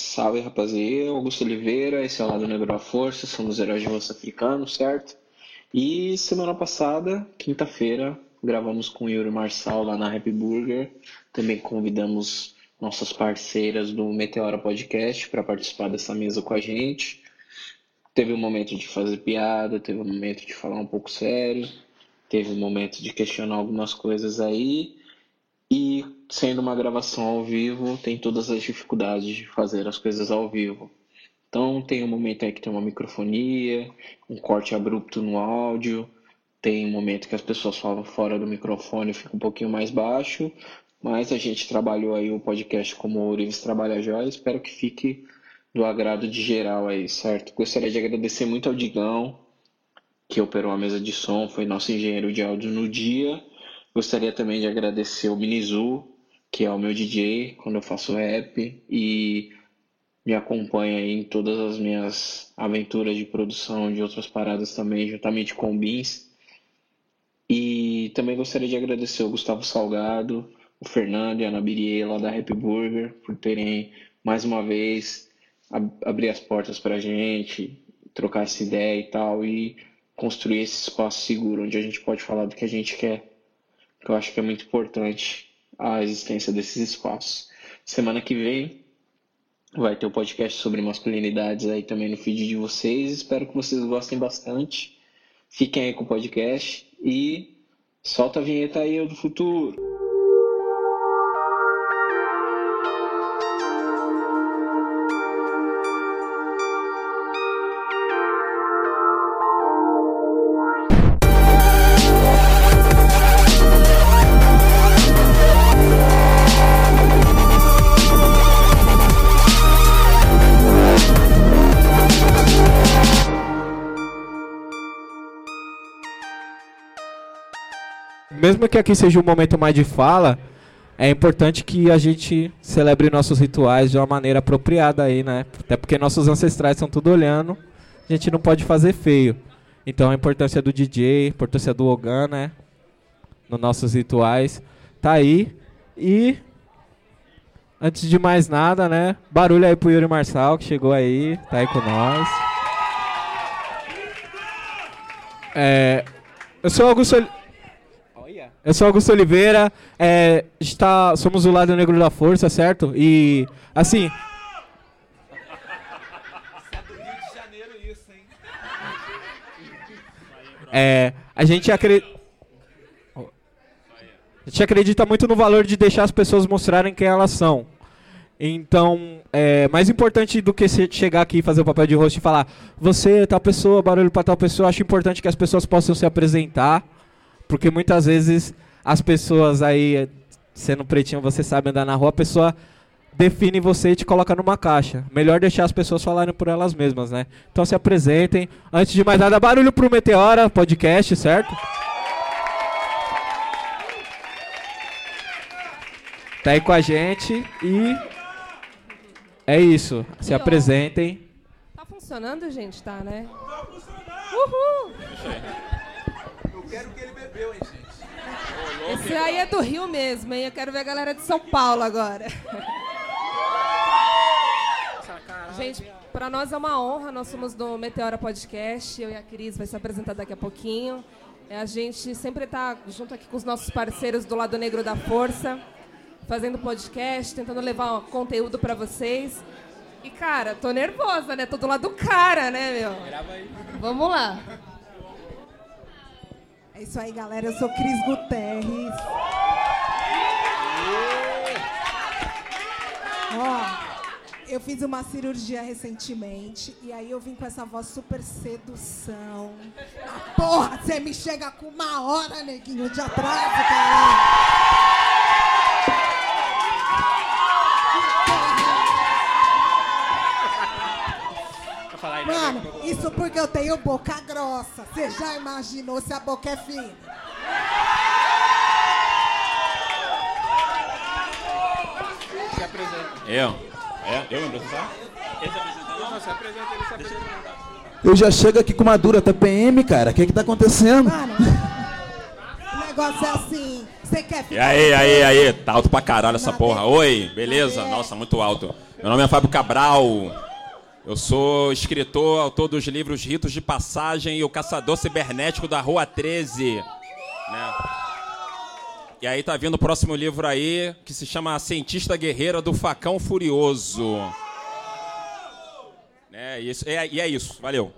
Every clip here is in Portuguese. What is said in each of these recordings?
Salve rapaziada, Augusto Oliveira, esse é o Lado Negro da Força, somos heróis de lança africano, certo? E semana passada, quinta-feira, gravamos com o Yuri Marçal lá na Happy Burger, também convidamos nossas parceiras do Meteora Podcast para participar dessa mesa com a gente. Teve um momento de fazer piada, teve um momento de falar um pouco sério, teve um momento de questionar algumas coisas aí. E sendo uma gravação ao vivo, tem todas as dificuldades de fazer as coisas ao vivo. Então tem um momento aí que tem uma microfonia, um corte abrupto no áudio, tem um momento que as pessoas falam fora do microfone fica um pouquinho mais baixo, mas a gente trabalhou aí o podcast como o Urives trabalha já, espero que fique do agrado de geral aí, certo? Gostaria de agradecer muito ao Digão, que operou a mesa de som, foi nosso engenheiro de áudio no dia. Gostaria também de agradecer ao Minizu, que é o meu DJ quando eu faço rap e me acompanha em todas as minhas aventuras de produção de outras paradas também, juntamente com o Beans. E também gostaria de agradecer ao Gustavo Salgado, o Fernando e a Ana Birie, lá da Happy Burger, por terem mais uma vez ab abrir as portas para a gente, trocar essa ideia e tal, e construir esse espaço seguro onde a gente pode falar do que a gente quer. Eu acho que é muito importante a existência desses espaços. Semana que vem vai ter o um podcast sobre masculinidades aí também no feed de vocês. Espero que vocês gostem bastante. Fiquem aí com o podcast e solta a vinheta aí do futuro. Mesmo que aqui seja um momento mais de fala, é importante que a gente celebre nossos rituais de uma maneira apropriada aí, né? Até porque nossos ancestrais estão tudo olhando, a gente não pode fazer feio. Então a importância do DJ, a importância do Ogan, né? Nos nossos rituais, tá aí. E antes de mais nada, né? Barulho aí pro Yuri Marçal, que chegou aí, tá aí com nós. É, eu sou Augusto eu sou Augusto Oliveira, é, está, somos o lado negro da força, certo? E, assim... É, a gente acredita... A gente acredita muito no valor de deixar as pessoas mostrarem quem elas são. Então, é, mais importante do que chegar aqui e fazer o papel de host e falar você, tal pessoa, barulho para tal pessoa, acho importante que as pessoas possam se apresentar porque muitas vezes as pessoas aí, sendo pretinho, você sabe andar na rua, a pessoa define você e te coloca numa caixa. Melhor deixar as pessoas falarem por elas mesmas, né? Então se apresentem. Antes de mais nada, barulho pro Meteora Podcast, certo? Tá aí com a gente e é isso. Se apresentem. Tá funcionando, gente? Tá, né? Uhul! Eu quero que ele bebeu, hein, gente? Esse aí é do Rio mesmo, hein? Eu quero ver a galera de São Paulo agora. Gente, para nós é uma honra, nós somos do Meteora Podcast, eu e a Cris vai se apresentar daqui a pouquinho. É, a gente sempre está junto aqui com os nossos parceiros do Lado Negro da Força, fazendo podcast, tentando levar conteúdo para vocês. E, cara, tô nervosa, né? Tô do lado do cara, né, meu? Vamos lá. É isso aí, galera. Eu sou Cris Guterres. Ó, eu fiz uma cirurgia recentemente e aí eu vim com essa voz super sedução. Ah, porra, você me chega com uma hora, neguinho, de atraso, cara. Mano, isso porque eu tenho boca grossa. Você já imaginou se a boca é fina? Se apresenta. Eu? É? Eu me apresentar? Ele se apresenta? Não, se apresenta, ele se apresenta. Eu já chego aqui com uma dura TPM, cara. O que que tá acontecendo? Mano, o negócio é assim. Você quer ficar. E aí, aí, aí, tá alto pra caralho essa porra. Oi, beleza? Nossa, muito alto. Meu nome é Fábio Cabral. Eu sou escritor, autor dos livros Ritos de Passagem e o Caçador Cibernético da Rua 13. Né? E aí tá vindo o próximo livro aí, que se chama A Cientista Guerreira do Facão Furioso. É, isso, é, e é isso, valeu.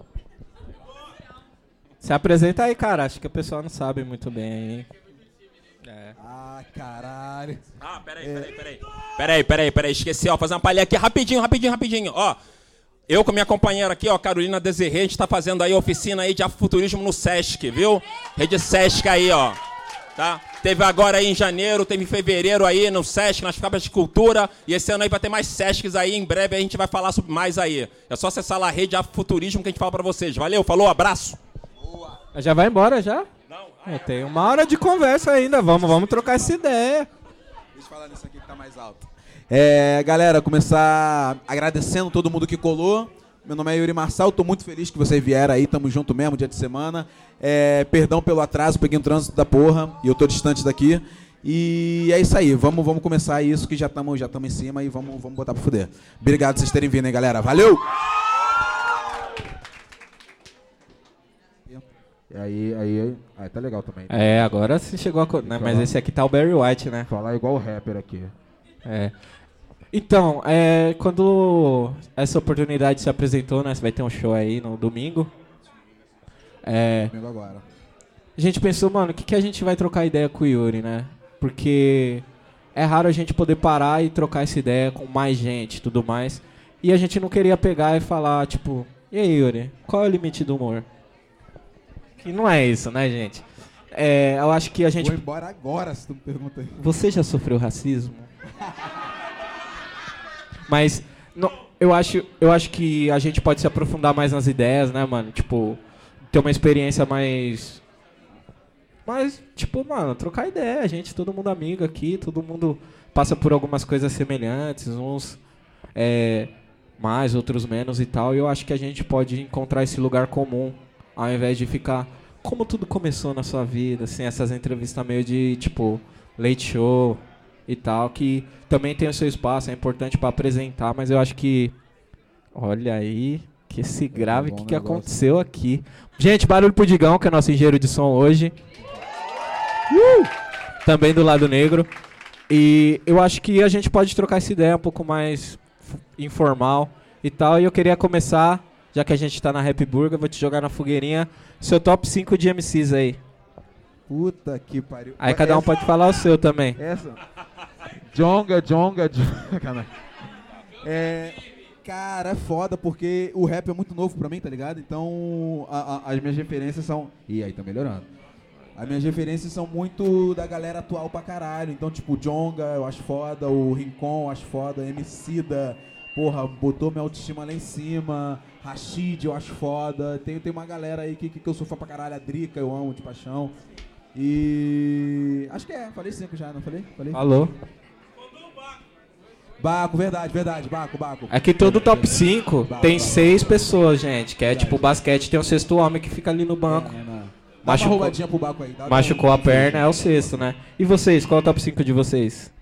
Se apresenta aí, cara. Acho que o pessoal não sabe muito bem aí. É. Ah, caralho. Ah, peraí, peraí, peraí. Peraí, peraí, peraí. Esqueci, ó. Fazer uma palha aqui rapidinho, rapidinho, rapidinho. Ó. Eu com minha companheira aqui, ó, Carolina Desirê, a gente tá fazendo aí oficina aí de afrofuturismo no Sesc, viu? Rede Sesc aí, ó. Tá? Teve agora aí em janeiro, teve em fevereiro aí no Sesc, nas fábricas de cultura. E esse ano aí vai ter mais Sescs aí. Em breve a gente vai falar sobre mais aí. É só acessar lá a rede Afrofuturismo que a gente fala pra vocês. Valeu, falou, abraço. Já vai embora já? Não. É, tem uma hora de conversa ainda. Vamos, vamos trocar essa ideia. Deixa eu falar nisso aqui que tá mais alto. É, galera, começar agradecendo todo mundo que colou. Meu nome é Yuri Marçal, tô muito feliz que vocês vieram aí, tamo junto mesmo, dia de semana. É, perdão pelo atraso, peguei um trânsito da porra e eu tô distante daqui. E é isso aí, vamos, vamos começar isso que já estamos já em cima e vamos, vamos botar pra fuder. Obrigado por vocês terem vindo, hein, galera. Valeu! E aí, aí, aí, tá legal também. É, agora você chegou a. Né, mas esse aqui tá o Barry White, né? Falar igual o rapper aqui. É. Então, é, quando essa oportunidade se apresentou, né? Você vai ter um show aí no domingo. É, domingo agora. A gente pensou, mano, o que, que a gente vai trocar ideia com o Yuri, né? Porque é raro a gente poder parar e trocar essa ideia com mais gente e tudo mais. E a gente não queria pegar e falar, tipo, e aí, Yuri, qual é o limite do humor? Que não é isso, né, gente? É, eu acho que a gente. Vou embora agora, se tu me pergunta aí. Você já sofreu racismo? Mas não, eu, acho, eu acho que a gente pode se aprofundar mais nas ideias, né, mano? Tipo, ter uma experiência mais. Mas, tipo, mano, trocar ideia. A gente, todo mundo amigo aqui, todo mundo passa por algumas coisas semelhantes, uns é, mais, outros menos e tal. E eu acho que a gente pode encontrar esse lugar comum ao invés de ficar como tudo começou na sua vida, assim, essas entrevistas meio de tipo late show e tal, que também tem o seu espaço, é importante para apresentar, mas eu acho que olha aí que esse grave, o que, que aconteceu aqui? Gente, barulho pro Digão, que é nosso engenheiro de som hoje. Uh! Também do lado negro. E eu acho que a gente pode trocar essa ideia um pouco mais informal e tal. E eu queria começar já que a gente tá na Happy Burger, vou te jogar na fogueirinha seu top 5 de MCs aí. Puta que pariu. Aí cada um pode falar o seu também. Essa. Jonga, jonga, jonga. É, cara, é foda porque o rap é muito novo pra mim, tá ligado? Então a, a, as minhas referências são. Ih, aí tá melhorando. As minhas referências são muito da galera atual pra caralho. Então, tipo, Jonga eu acho foda, o Rincon eu acho foda, MC da. Porra, botou minha autoestima lá em cima. Rashid, eu acho foda. Tem, tem uma galera aí que, que, eu sou fã pra caralho. A Drica, eu amo de paixão. E. Acho que é, falei cinco já, não falei? falei? Falou. Baco, verdade, verdade, Baco, Baco. É que todo top 5 tem Baco. seis pessoas, gente. Que é verdade. tipo basquete, tem o sexto homem que fica ali no banco. É, é, não. Machucou, pro Baco aí. Dá machucou a perna, é o sexto, né? E vocês, qual é o top 5 de vocês?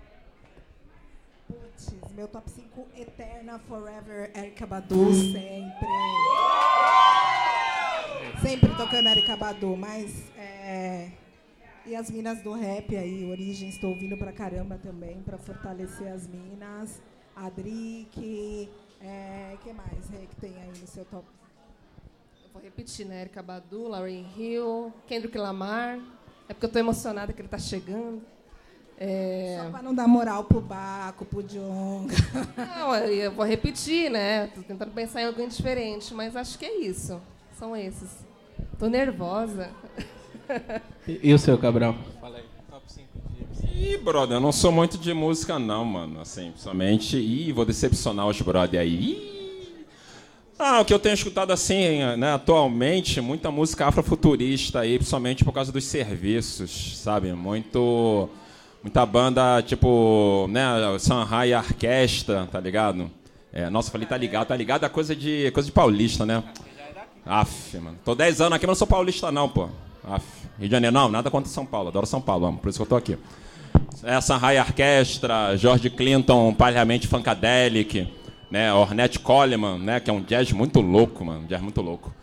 Putz, meu top 5 Eterna Forever, Erika Badu, sempre. Sempre tocando Erika Badu, mas. É... E as minas do rap aí, Origem, estou ouvindo pra caramba também, pra fortalecer as minas. A Drick, é, que mais Rê, que tem aí no seu top? Eu vou repetir, né? Erika Badu, Lauryn Hill, Kendrick Lamar. É porque eu estou emocionada que ele está chegando. É... Só para não dar moral pro Baco, pro Jonga. Não, eu vou repetir, né? Tô tentando pensar em algo diferente, mas acho que é isso. São esses. Tô nervosa. E, e o seu, Cabral? Fala aí, top 5 Ih, brother, eu não sou muito de música, não, mano. Assim, somente. Ih, vou decepcionar os brother aí. Ih. Ah, o que eu tenho escutado assim, né, atualmente, muita música afrofuturista aí, principalmente por causa dos serviços, sabe? Muito Muita banda, tipo, né, Shanghai Orquestra, tá ligado? É, nossa, falei, tá ligado, tá ligado? É coisa de, coisa de paulista, né? Aff, mano. Tô 10 anos aqui, mas não sou paulista não, pô. Aff. Rio de Janeiro, não, nada contra São Paulo, adoro São Paulo, amo, por isso que eu tô aqui. É, Sanhai Orquestra, George Clinton, Parliament Funkadelic, né, Ornette Coleman, né, que é um jazz muito louco, mano, um jazz muito louco.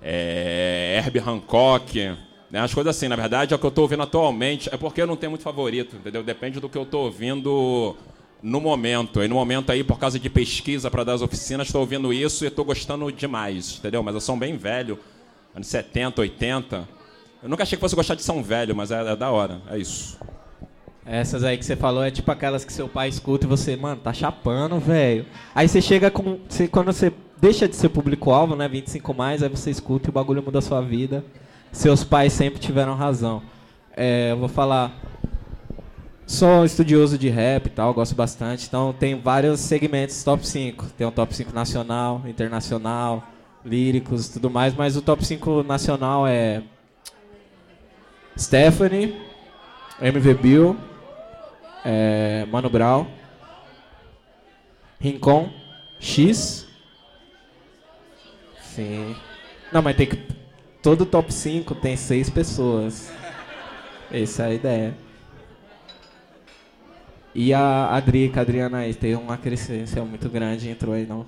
É, Hancock, né, as coisas assim, na verdade, é o que eu estou ouvindo atualmente, é porque eu não tenho muito favorito, entendeu? Depende do que eu estou ouvindo no momento. E no momento aí, por causa de pesquisa para dar as oficinas, estou ouvindo isso e estou gostando demais, entendeu? Mas eu sou bem velho, anos 70, 80. Eu nunca achei que fosse gostar de São Velho, mas é, é da hora, é isso. Essas aí que você falou é tipo aquelas que seu pai escuta e você, mano, tá chapando, velho. Aí você chega com. Você, quando você deixa de ser público-alvo, né? 25 mais, aí você escuta e o bagulho muda a sua vida. Seus pais sempre tiveram razão. É, eu vou falar. Sou estudioso de rap e tal, gosto bastante. Então tem vários segmentos top 5. Tem um top 5 nacional, internacional, líricos tudo mais, mas o top 5 nacional é Stephanie, MV Bill, é, Mano Brown, Rincon, X. Sim. Não, mas tem que. Todo top 5 tem seis pessoas. Essa é a ideia. E a a Adriana aí, tem uma crescência muito grande, entrou aí não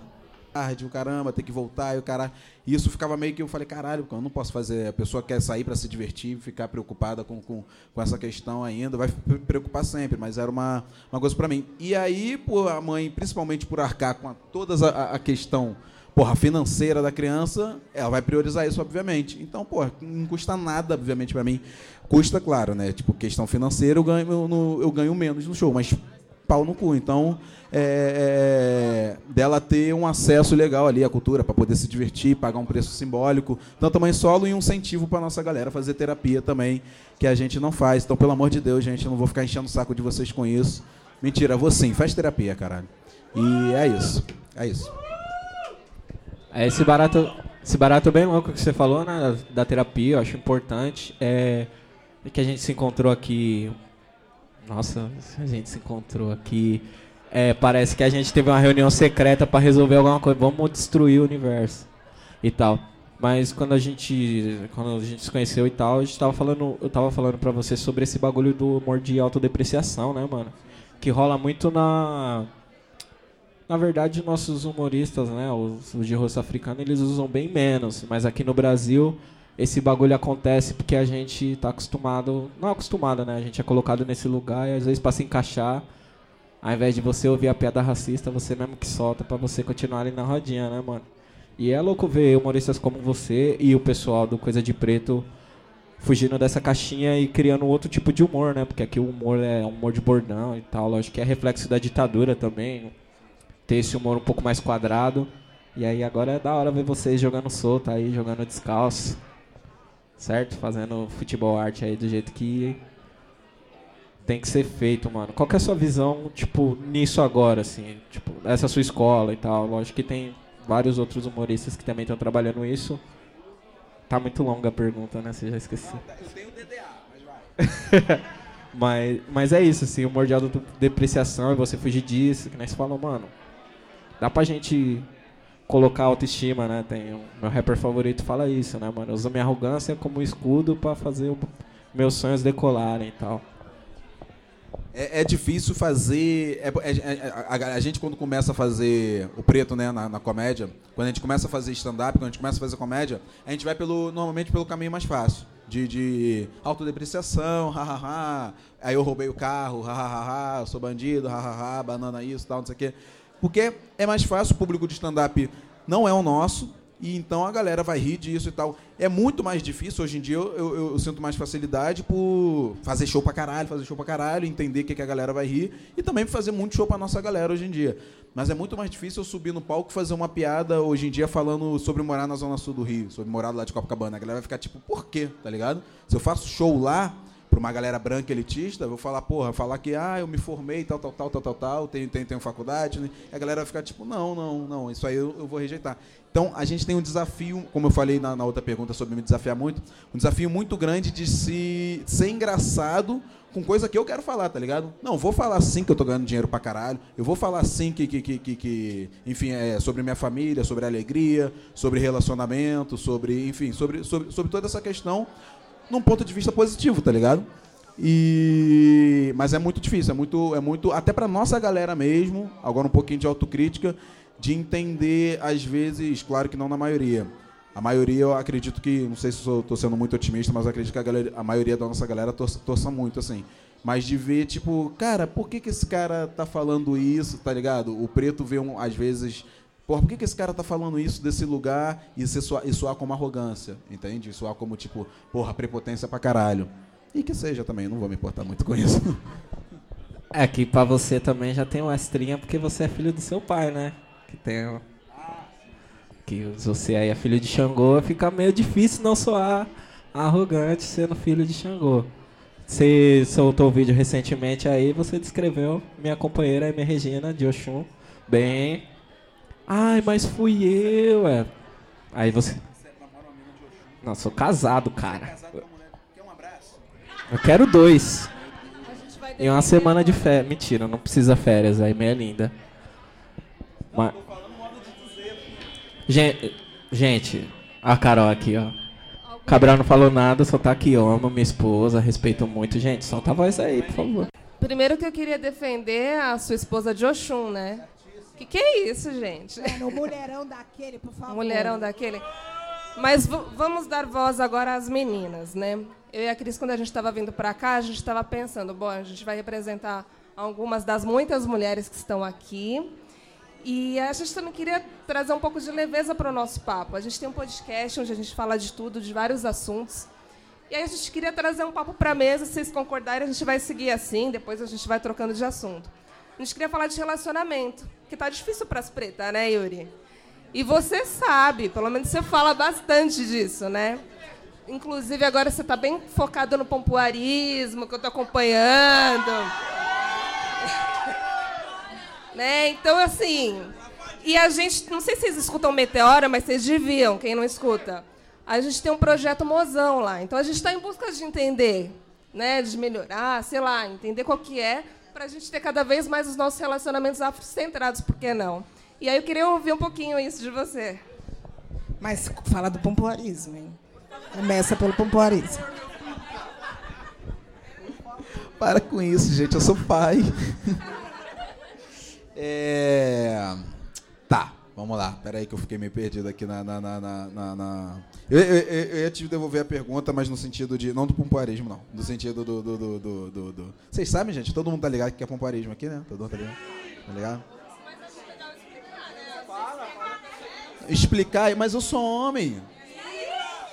tarde, o caramba, tem que voltar, e o cara. Isso ficava meio que eu falei, caralho, eu não posso fazer. A pessoa quer sair para se divertir, ficar preocupada com, com, com essa questão ainda, vai preocupar sempre, mas era uma, uma coisa para mim. E aí, por a mãe, principalmente por arcar com a, toda a, a questão porra, financeira da criança, ela vai priorizar isso, obviamente. Então, porra, não custa nada, obviamente, para mim. Custa, claro, né? Tipo, questão financeira, eu ganho, eu, eu ganho menos no show, mas pau no cu. Então, é, é, dela ter um acesso legal ali à cultura, para poder se divertir, pagar um preço simbólico, tanto mãe solo e um incentivo para nossa galera fazer terapia também, que a gente não faz. Então, pelo amor de Deus, gente, eu não vou ficar enchendo o saco de vocês com isso. Mentira, vou sim, faz terapia, caralho. E é isso. É isso. É esse barato, esse barato bem louco que você falou, né, da terapia, eu acho importante. É que a gente se encontrou aqui nossa, a gente se encontrou aqui. É, parece que a gente teve uma reunião secreta para resolver alguma coisa. Vamos destruir o universo e tal. Mas quando a gente quando a gente se conheceu e tal, a gente tava falando, eu tava falando para você sobre esse bagulho do humor de autodepreciação, né, mano? Que rola muito na na verdade, nossos humoristas, né, os, os de rosto africano, eles usam bem menos, mas aqui no Brasil esse bagulho acontece porque a gente tá acostumado, não acostumado, né? A gente é colocado nesse lugar e às vezes para se encaixar, ao invés de você ouvir a piada racista, você mesmo que solta para você continuar ali na rodinha, né, mano? E é louco ver humoristas como você e o pessoal do Coisa de Preto fugindo dessa caixinha e criando outro tipo de humor, né? Porque aqui o humor é um humor de bordão e tal, lógico que é reflexo da ditadura também, ter esse humor um pouco mais quadrado. E aí agora é da hora ver vocês jogando solto aí, jogando descalço certo? Fazendo futebol arte aí do jeito que tem que ser feito, mano. Qual que é a sua visão, tipo, nisso agora, assim? Tipo, essa sua escola e tal. Lógico que tem vários outros humoristas que também estão trabalhando isso. Tá muito longa a pergunta, né? Você já esqueceu. Eu tenho DDA, mas vai. mas, mas é isso, assim, humor de autodepreciação e você fugir disso, que nem você falou, mano. Dá pra gente colocar autoestima, né? Tem um, meu rapper favorito fala isso, né, mano? Eu uso minha arrogância como escudo para fazer o, meus sonhos decolarem e tal. É, é difícil fazer. É, é, é, a, a, gente, quando começa a fazer o preto né, na, na comédia, quando a gente começa a fazer stand-up, quando a gente começa a fazer comédia, a gente vai pelo, normalmente pelo caminho mais fácil. De, de autodepreciação, hahaha. Aí eu roubei o carro, hahaha, sou bandido, hahaha, banana isso, tal, não sei o quê. Porque é mais fácil, o público de stand-up não é o nosso, e então a galera vai rir disso e tal. É muito mais difícil, hoje em dia eu, eu, eu, sinto mais facilidade por fazer show pra caralho, fazer show pra caralho, entender o que, que a galera vai rir, e também fazer muito show pra nossa galera hoje em dia. Mas é muito mais difícil eu subir no palco e fazer uma piada hoje em dia falando sobre morar na Zona Sul do Rio, sobre morar lá de Copacabana. A galera vai ficar tipo, por quê? Tá ligado? Se eu faço show lá, para uma galera branca elitista, vou falar, porra, falar que ah, eu me formei, tal, tal, tal, tal, tal, tal, tenho, tenho, tenho faculdade, né? E a galera vai ficar tipo, não, não, não, isso aí eu, eu vou rejeitar. Então, a gente tem um desafio, como eu falei na, na, outra pergunta sobre me desafiar muito, um desafio muito grande de se ser engraçado com coisa que eu quero falar, tá ligado? Não, vou falar sim que eu tô ganhando dinheiro pra caralho, eu vou falar sim que, que, que, que, que enfim, é sobre minha família, sobre alegria, sobre relacionamento, sobre, enfim, sobre, sobre, sobre toda essa questão num ponto de vista positivo, tá ligado? E mas é muito difícil, é muito é muito até para nossa galera mesmo, agora um pouquinho de autocrítica, de entender às vezes, claro que não na maioria. A maioria eu acredito que, não sei se estou sendo muito otimista, mas acredito que a, galera, a maioria da nossa galera torça, torça muito assim. Mas de ver, tipo, cara, por que, que esse cara tá falando isso, tá ligado? O preto vê, um, às vezes, porra, por que, que esse cara tá falando isso desse lugar e, soar, e soar como arrogância, entende? Soar como, tipo, porra, prepotência pra caralho. E que seja também, não vou me importar muito com isso. É que pra você também já tem uma estrinha porque você é filho do seu pai, né? Que tem. Que você aí é filho de Xangô, fica meio difícil não soar arrogante sendo filho de Xangô. Você soltou o vídeo recentemente aí, você descreveu minha companheira, minha Regina, de Oxum, bem. Ai, mas fui eu, é. Aí você. Não, sou casado, cara. Eu quero dois. E uma semana de férias. Mentira, não precisa férias, aí meia linda. Mas... Gente, gente, a Carol aqui, ó. Cabral não falou nada, só tá aqui, ó. Amo minha esposa, respeito muito. Gente, solta a voz aí, por favor. Primeiro que eu queria defender a sua esposa de Oxum, né? Que que é isso, gente? É, no mulherão daquele, por favor. Mulherão daquele. Mas vamos dar voz agora às meninas, né? Eu e a Cris, quando a gente estava vindo para cá, a gente estava pensando, bom, a gente vai representar algumas das muitas mulheres que estão aqui. E a gente também queria trazer um pouco de leveza para o nosso papo. A gente tem um podcast onde a gente fala de tudo, de vários assuntos. E aí a gente queria trazer um papo para a mesa, se vocês concordarem, a gente vai seguir assim, depois a gente vai trocando de assunto. A gente queria falar de relacionamento, que tá difícil para as pretas, né, Yuri? E você sabe, pelo menos você fala bastante disso, né? Inclusive agora você está bem focado no pompoarismo, que eu estou acompanhando. Né? Então, assim. E a gente, não sei se vocês escutam Meteora, mas vocês deviam, quem não escuta. A gente tem um projeto mozão lá. Então a gente está em busca de entender, né? De melhorar, sei lá, entender qual que é, para a gente ter cada vez mais os nossos relacionamentos afrocentrados, por que não? E aí eu queria ouvir um pouquinho isso de você. Mas fala do pompoarismo, hein? Começa pelo pompoarismo. Para com isso, gente, eu sou pai. É... Vamos lá. Pera aí que eu fiquei meio perdido aqui na... na, na, na, na... Eu, eu, eu, ia te devolver a pergunta, mas no sentido de... Não do pompoarismo, não. No sentido do... do, do, do, do, do... Vocês sabem, gente? Todo mundo tá ligado que é pompoarismo aqui, né? Todo mundo tá ligado? Tá ligado? Explicar, mas eu sou homem.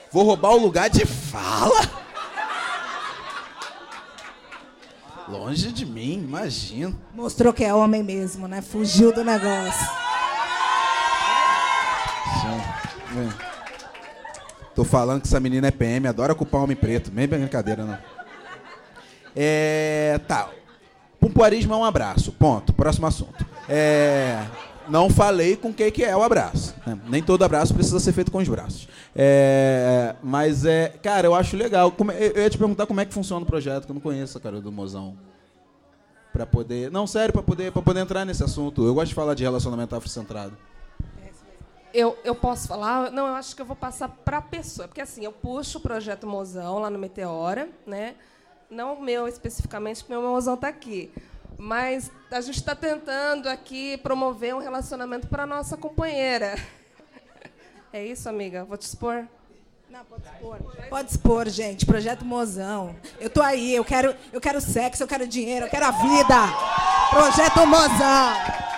Vou roubar o lugar de fala? Longe de mim, imagino. Mostrou que é homem mesmo, né? Fugiu do negócio. Sim. Tô falando que essa menina é PM, adora culpar homem preto. Nem brincadeira, não. É. Tá. Pompoarismo é um abraço. Ponto. Próximo assunto. É. Não falei com quem que é o abraço. Né? Nem todo abraço precisa ser feito com os braços. É, mas é, cara, eu acho legal. É, eu ia te perguntar como é que funciona o projeto, que eu não conheço, cara, do Mozão. Para poder, não sério, para poder, para poder entrar nesse assunto. Eu gosto de falar de relacionamento afrocentrado. Eu, eu posso falar? Não, eu acho que eu vou passar para a pessoa, porque assim, eu puxo o projeto Mozão lá no Meteora, né? Não o meu especificamente, porque o meu Mozão está aqui. Mas a gente está tentando aqui promover um relacionamento para nossa companheira. É isso, amiga? Vou te expor. Não, pode expor. Pode expor, gente. Projeto Mozão. Eu tô aí, eu quero, eu quero sexo, eu quero dinheiro, eu quero a vida. Projeto Mozão.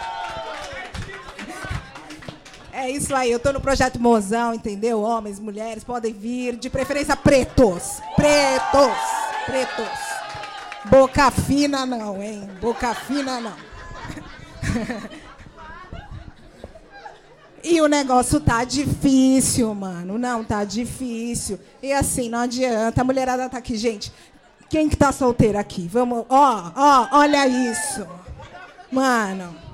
É isso aí, eu tô no projeto Mozão, entendeu? Homens, mulheres podem vir, de preferência pretos. Pretos. Pretos. Boca fina não, hein? Boca fina não. E o negócio tá difícil, mano. Não, tá difícil. E assim, não adianta. A mulherada tá aqui, gente. Quem que tá solteira aqui? Vamos. Ó, ó, olha isso. Mano.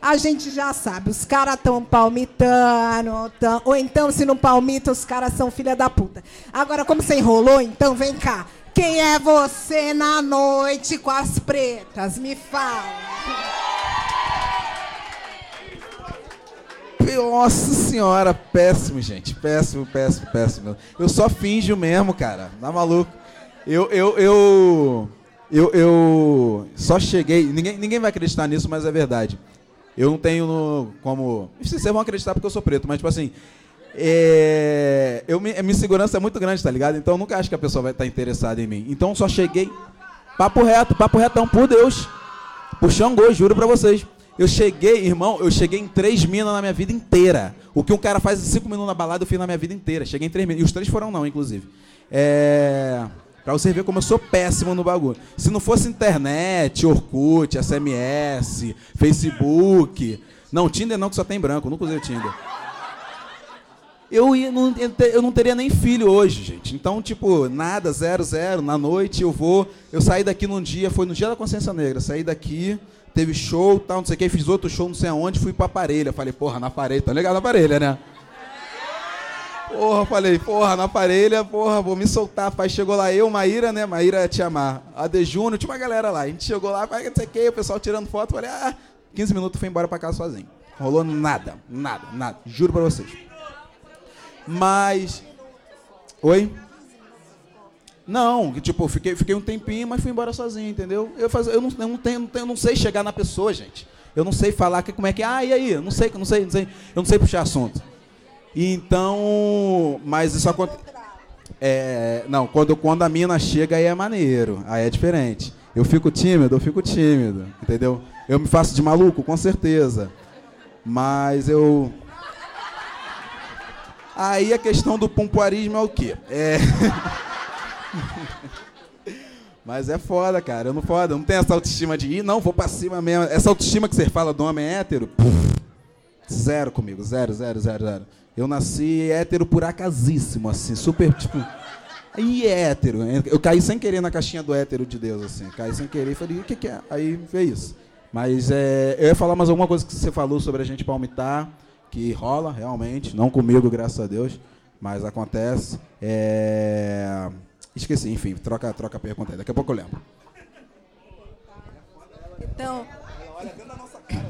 A gente já sabe, os caras tão palmitando, tão, ou então se não palmita, os caras são filha da puta. Agora, como você enrolou, então vem cá. Quem é você na noite com as pretas? Me fala. Nossa senhora, péssimo, gente. Péssimo, péssimo, péssimo. Eu só finjo mesmo, cara. Tá maluco? Eu, eu, eu, eu, eu só cheguei. Ninguém, ninguém vai acreditar nisso, mas é verdade. Eu não tenho como. Vocês vão acreditar porque eu sou preto, mas tipo assim. É, eu, minha segurança é muito grande, tá ligado? Então eu nunca acho que a pessoa vai estar interessada em mim. Então só cheguei. Papo reto, papo retão, por Deus. Por Xangô, juro pra vocês. Eu cheguei, irmão, eu cheguei em três minas na minha vida inteira. O que um cara faz em cinco minutos na balada, eu fiz na minha vida inteira. Cheguei em três minas. E os três foram não, inclusive. É. Pra você ver como eu sou péssimo no bagulho. Se não fosse internet, Orkut, SMS, Facebook. Não, Tinder não, que só tem branco. Nunca usei o Tinder. Eu, ia, não, eu não teria nem filho hoje, gente. Então, tipo, nada, zero, zero. Na noite eu vou. Eu saí daqui num dia, foi no dia da consciência negra. Saí daqui, teve show, tal, não sei o que, fiz outro show, não sei aonde, fui pra parelha. Falei, porra, na parelha, tá ligado na parelha, né? Porra, falei, porra, na parelha, porra, vou me soltar. Pai, chegou lá eu, Maíra, né? Maíra te amar. A De Júnior, tinha uma galera lá. A gente chegou lá, não sei o que, o pessoal tirando foto. Falei, ah, 15 minutos fui embora pra casa sozinho. rolou nada, nada, nada. Juro pra vocês. Mas. Oi? Não, tipo, fiquei, fiquei um tempinho, mas fui embora sozinho, entendeu? Eu, faz, eu, não, eu, não tenho, eu não sei chegar na pessoa, gente. Eu não sei falar que, como é que. Ah, e aí? Eu não sei, não sei, não sei. Eu não sei puxar assunto. Então, mas isso acontece. É, não, quando, quando a mina chega aí é maneiro, aí é diferente. Eu fico tímido, eu fico tímido, entendeu? Eu me faço de maluco, com certeza. Mas eu. Aí a questão do pompoarismo é o quê? É. Mas é foda, cara. Eu não foda, eu não tenho essa autoestima de ir, não, vou pra cima mesmo. Essa autoestima que você fala do homem hétero, zero comigo, zero, zero, zero, zero. Eu nasci hétero por acasíssimo, assim, super, tipo. E é hétero. Eu caí sem querer na caixinha do hétero de Deus, assim. Caí sem querer e falei, o que, que é? Aí veio isso. Mas é, eu ia falar mais alguma coisa que você falou sobre a gente palmitar, que rola realmente, não comigo, graças a Deus, mas acontece. É... Esqueci, enfim, troca, troca a pergunta aí, daqui a pouco eu lembro. Então. Olha dentro da nossa cara.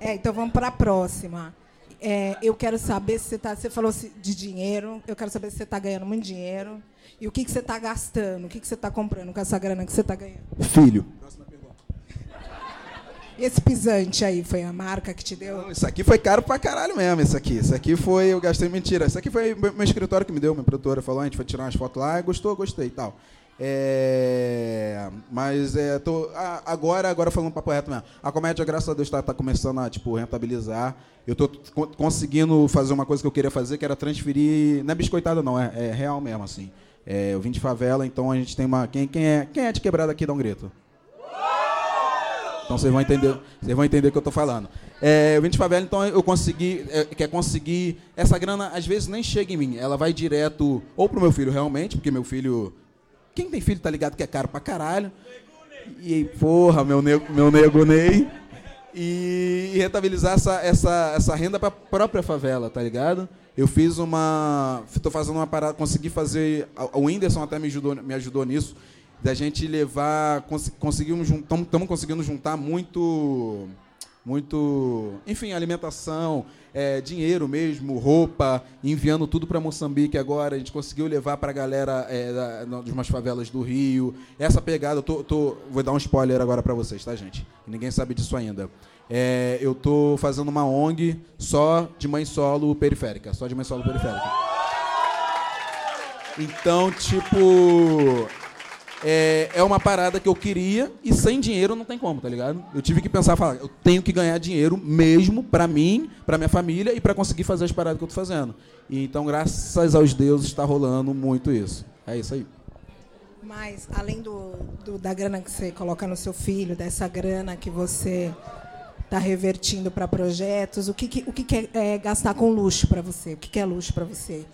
É, então vamos para a próxima. É, eu quero saber se você está. Você falou de dinheiro. Eu quero saber se você está ganhando muito dinheiro. E o que, que você está gastando? O que, que você está comprando com essa grana que você está ganhando? Filho. Próxima pergunta. Esse pisante aí foi a marca que te deu? Não, isso aqui foi caro pra caralho mesmo, isso aqui. Isso aqui foi, eu gastei mentira. Isso aqui foi meu escritório que me deu, minha produtora falou, a gente foi tirar umas fotos lá, gostou, gostei e tal. É, mas é, tô, agora, agora falando papo reto mesmo. A comédia, graças a Deus, está tá começando a tipo, rentabilizar. Eu estou conseguindo fazer uma coisa que eu queria fazer, que era transferir. Não é biscoitada, não, é, é real mesmo, assim. É, eu vim de favela, então a gente tem uma. Quem, quem, é, quem é de quebrada aqui, dá um grito. Então vocês vão entender, vocês vão entender o que eu estou falando. É, eu vim de favela, então eu consegui, é, quer conseguir. Essa grana às vezes nem chega em mim, ela vai direto ou pro meu filho realmente, porque meu filho quem tem filho tá ligado que é caro pra caralho. E, porra, meu nego, meu nego Ney. E, e rentabilizar essa, essa, essa renda pra própria favela, tá ligado? Eu fiz uma. Estou fazendo uma parada, consegui fazer. O Whindersson até me ajudou, me ajudou nisso. Da gente levar. Cons, conseguimos Estamos conseguindo juntar muito muito, enfim, alimentação, é, dinheiro mesmo, roupa, enviando tudo para Moçambique agora. A gente conseguiu levar para a galera é, da, de umas favelas do Rio. Essa pegada, eu tô, tô vou dar um spoiler agora para vocês, tá, gente? Ninguém sabe disso ainda. É, eu tô fazendo uma ONG só de mãe solo periférica, só de mãe solo periférica. Então, tipo, é, é uma parada que eu queria e sem dinheiro não tem como, tá ligado? Eu tive que pensar, falar, eu tenho que ganhar dinheiro mesmo para mim, para minha família e para conseguir fazer as paradas que eu tô fazendo. E, então, graças aos deuses, está rolando muito isso. É isso aí. Mas, além do, do, da grana que você coloca no seu filho, dessa grana que você está revertindo para projetos, o que, que o que, que é, é gastar com luxo para você? O que, que é luxo para você?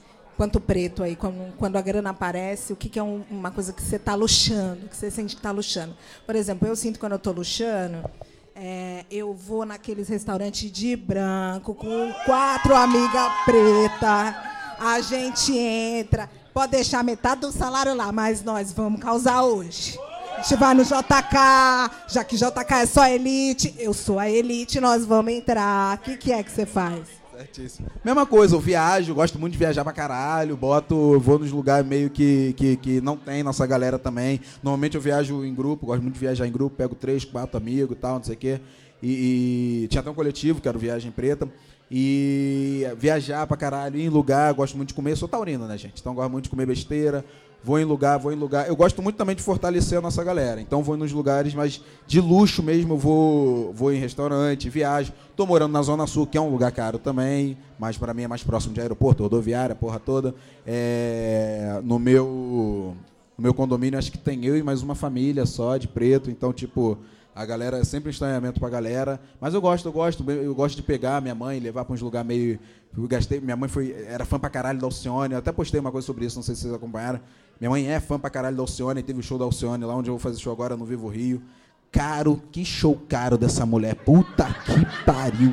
Quanto preto aí, quando, quando a grana aparece, o que, que é um, uma coisa que você está luxando, que você sente que está luxando. Por exemplo, eu sinto quando eu estou luxando, é, eu vou naqueles restaurantes de branco com quatro amigas pretas, a gente entra, pode deixar metade do salário lá, mas nós vamos causar hoje. A gente vai no JK, já que JK é só elite, eu sou a elite, nós vamos entrar. O que, que é que você faz? Certíssimo. Mesma coisa, eu viajo, gosto muito de viajar pra caralho, boto, vou nos lugares meio que, que, que não tem nossa galera também. Normalmente eu viajo em grupo, gosto muito de viajar em grupo, pego três, quatro amigos e tal, não sei o quê. E, e tinha até um coletivo, que era Viagem Preta. E viajar pra caralho, ir em lugar, gosto muito de comer, sou taurino, né, gente? Então gosto muito de comer besteira, vou em lugar, vou em lugar. Eu gosto muito também de fortalecer a nossa galera. Então vou nos lugares mais de luxo mesmo, vou, vou em restaurante, viajo. Tô morando na Zona Sul, que é um lugar caro também, mas para mim é mais próximo de aeroporto, rodoviária, porra toda. É, no meu no meu condomínio acho que tem eu e mais uma família só de preto, então tipo a galera sempre um estranhamento pra galera. Mas eu gosto, eu gosto. Eu gosto de pegar minha mãe, levar pra uns lugares meio. Eu gastei, minha mãe foi, era fã pra caralho da Alcione. Eu até postei uma coisa sobre isso, não sei se vocês acompanharam. Minha mãe é fã pra caralho da Alcione. Teve o show da Alcione lá onde eu vou fazer show agora no Vivo Rio. Caro, que show caro dessa mulher. Puta que pariu.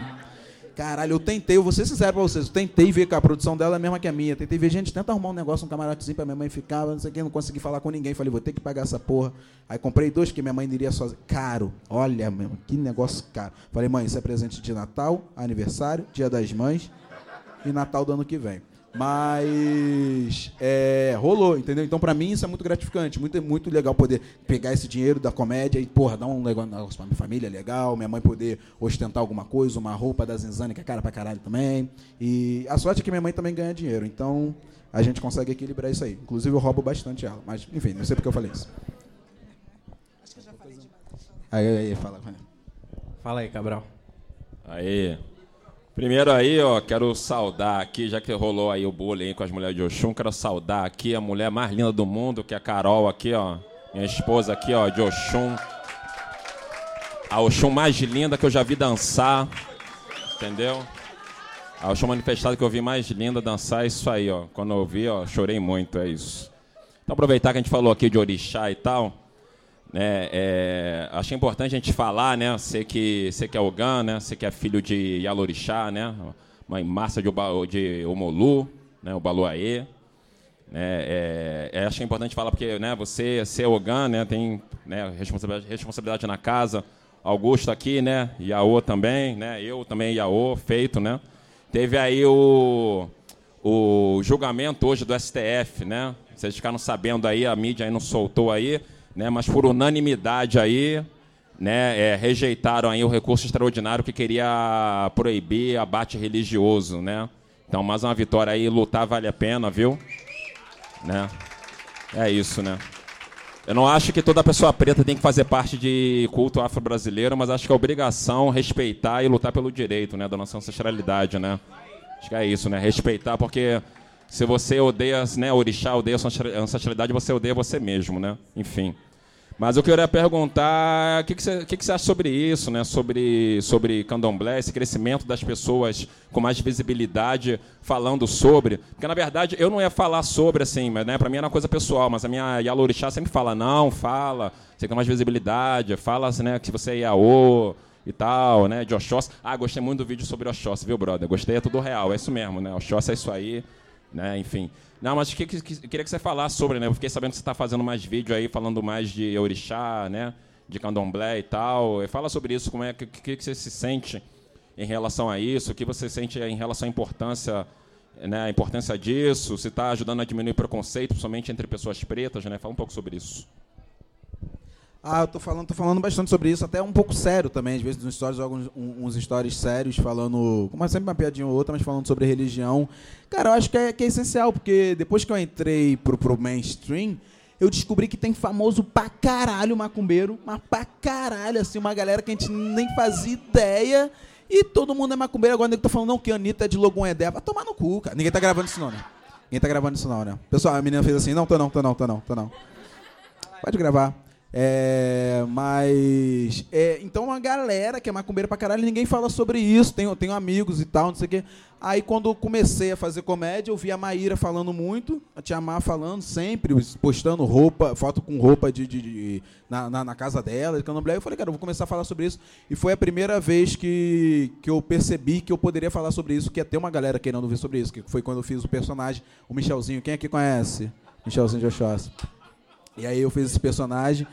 Caralho, eu tentei, eu vou ser sincero pra vocês, eu tentei ver que a produção dela é a mesma que a minha. Tentei ver, gente, tenta arrumar um negócio, um camarotezinho pra minha mãe ficar, não sei o que, não consegui falar com ninguém. Falei, vou ter que pagar essa porra. Aí comprei dois, que minha mãe iria sozinha. Caro, olha, meu, que negócio caro. Falei, mãe, isso é presente de Natal, aniversário, dia das mães e Natal do ano que vem. Mas é, rolou, entendeu? Então, pra mim, isso é muito gratificante, muito, muito legal poder pegar esse dinheiro da comédia e, porra, dar um negócio pra minha família legal, minha mãe poder ostentar alguma coisa, uma roupa da Zinzane, que é cara pra caralho também. E a sorte é que minha mãe também ganha dinheiro, então a gente consegue equilibrar isso aí. Inclusive, eu roubo bastante ela, mas, enfim, não sei porque eu falei isso. Acho que eu já falei demais. Aí, aí, aí fala. Fala aí, Cabral. Aí. Primeiro aí, ó, quero saudar aqui, já que rolou aí o bullying com as mulheres de Oxum, quero saudar aqui a mulher mais linda do mundo, que é a Carol aqui, ó. Minha esposa aqui, ó, de Oxum. A Oxum mais linda que eu já vi dançar. Entendeu? A Oxum manifestada que eu vi mais linda dançar, é isso aí, ó. Quando eu vi, ó, chorei muito, é isso. Então aproveitar que a gente falou aqui de orixá e tal, né, é, achei importante a gente falar, né? Você que, você que é Ogan, né? Você que é filho de Yalorixá, né? Mãe Márcia de, de Omolu, né? O Baluaê. Né, é, é, achei importante falar porque né, você ser Ogan, né, tem né, responsabilidade, responsabilidade na casa. Augusto aqui, né? Iaô também, né? Eu também Iaô, feito, né? Teve aí o, o julgamento hoje do STF, né? Vocês ficaram sabendo aí, a mídia aí não soltou aí, né? Mas por unanimidade aí, né? É, rejeitaram aí o recurso extraordinário que queria proibir abate religioso, né? Então, mais uma vitória aí, lutar vale a pena, viu? Né? É isso, né? Eu não acho que toda pessoa preta tem que fazer parte de culto afro-brasileiro, mas acho que é obrigação respeitar e lutar pelo direito, né, da nossa ancestralidade, né? Acho que é isso, né? Respeitar, porque se você odeia, né, orixá, odeia a sua ancestralidade, você odeia você mesmo, né? Enfim. Mas eu queria perguntar, o que, que, você, que, que você acha sobre isso, né? Sobre, sobre candomblé, esse crescimento das pessoas com mais visibilidade falando sobre. Porque, na verdade, eu não ia falar sobre, assim, mas, né? Para mim era uma coisa pessoal, mas a minha Yalorixá sempre fala, não, fala, você tem mais visibilidade, fala né, que você é Iaô e tal, né? De Oxóssi. Ah, gostei muito do vídeo sobre Oxóssi, viu, brother? Gostei, é tudo real, é isso mesmo, né? Oxóssi é isso aí, né? Enfim. Não, mas que, que, que, queria que você falasse sobre, né? Eu fiquei sabendo que você está fazendo mais vídeo aí, falando mais de orixá, né? De candomblé e tal. Fala sobre isso, como é que, que, que você se sente em relação a isso, o que você sente em relação à importância, né? A importância disso, se está ajudando a diminuir preconceito, principalmente entre pessoas pretas, né? Fala um pouco sobre isso. Ah, eu tô falando, tô falando bastante sobre isso, até um pouco sério também, às vezes nos stories alguns uns stories sérios falando, como é sempre uma piadinha ou outra, mas falando sobre religião. Cara, eu acho que é, que é essencial, porque depois que eu entrei pro, pro mainstream, eu descobri que tem famoso pra caralho macumbeiro, mas pra caralho, assim, uma galera que a gente nem fazia ideia. E todo mundo é macumbeiro. Agora ninguém tá falando, não, que a Anitta é de Logonedé. Vai tomar no cu, cara. Ninguém tá gravando isso não, né? Ninguém tá gravando isso não, né? Pessoal, a menina fez assim, não, tô não, tô não, tô não, tô não. Pode gravar. É, mas. É, então uma galera que é macumbeira pra caralho, ninguém fala sobre isso. Tenho, tenho amigos e tal, não sei o quê. Aí quando eu comecei a fazer comédia, eu vi a Maíra falando muito, a Tia Má falando sempre, postando roupa, foto com roupa de, de, de na, na, na, casa dela, de candomblé. Eu falei, cara, eu vou começar a falar sobre isso. E foi a primeira vez que, que eu percebi que eu poderia falar sobre isso, que ia ter uma galera querendo ver sobre isso, que foi quando eu fiz o personagem, o Michelzinho. Quem aqui conhece? Michelzinho de Oxóssi. E aí eu fiz esse personagem.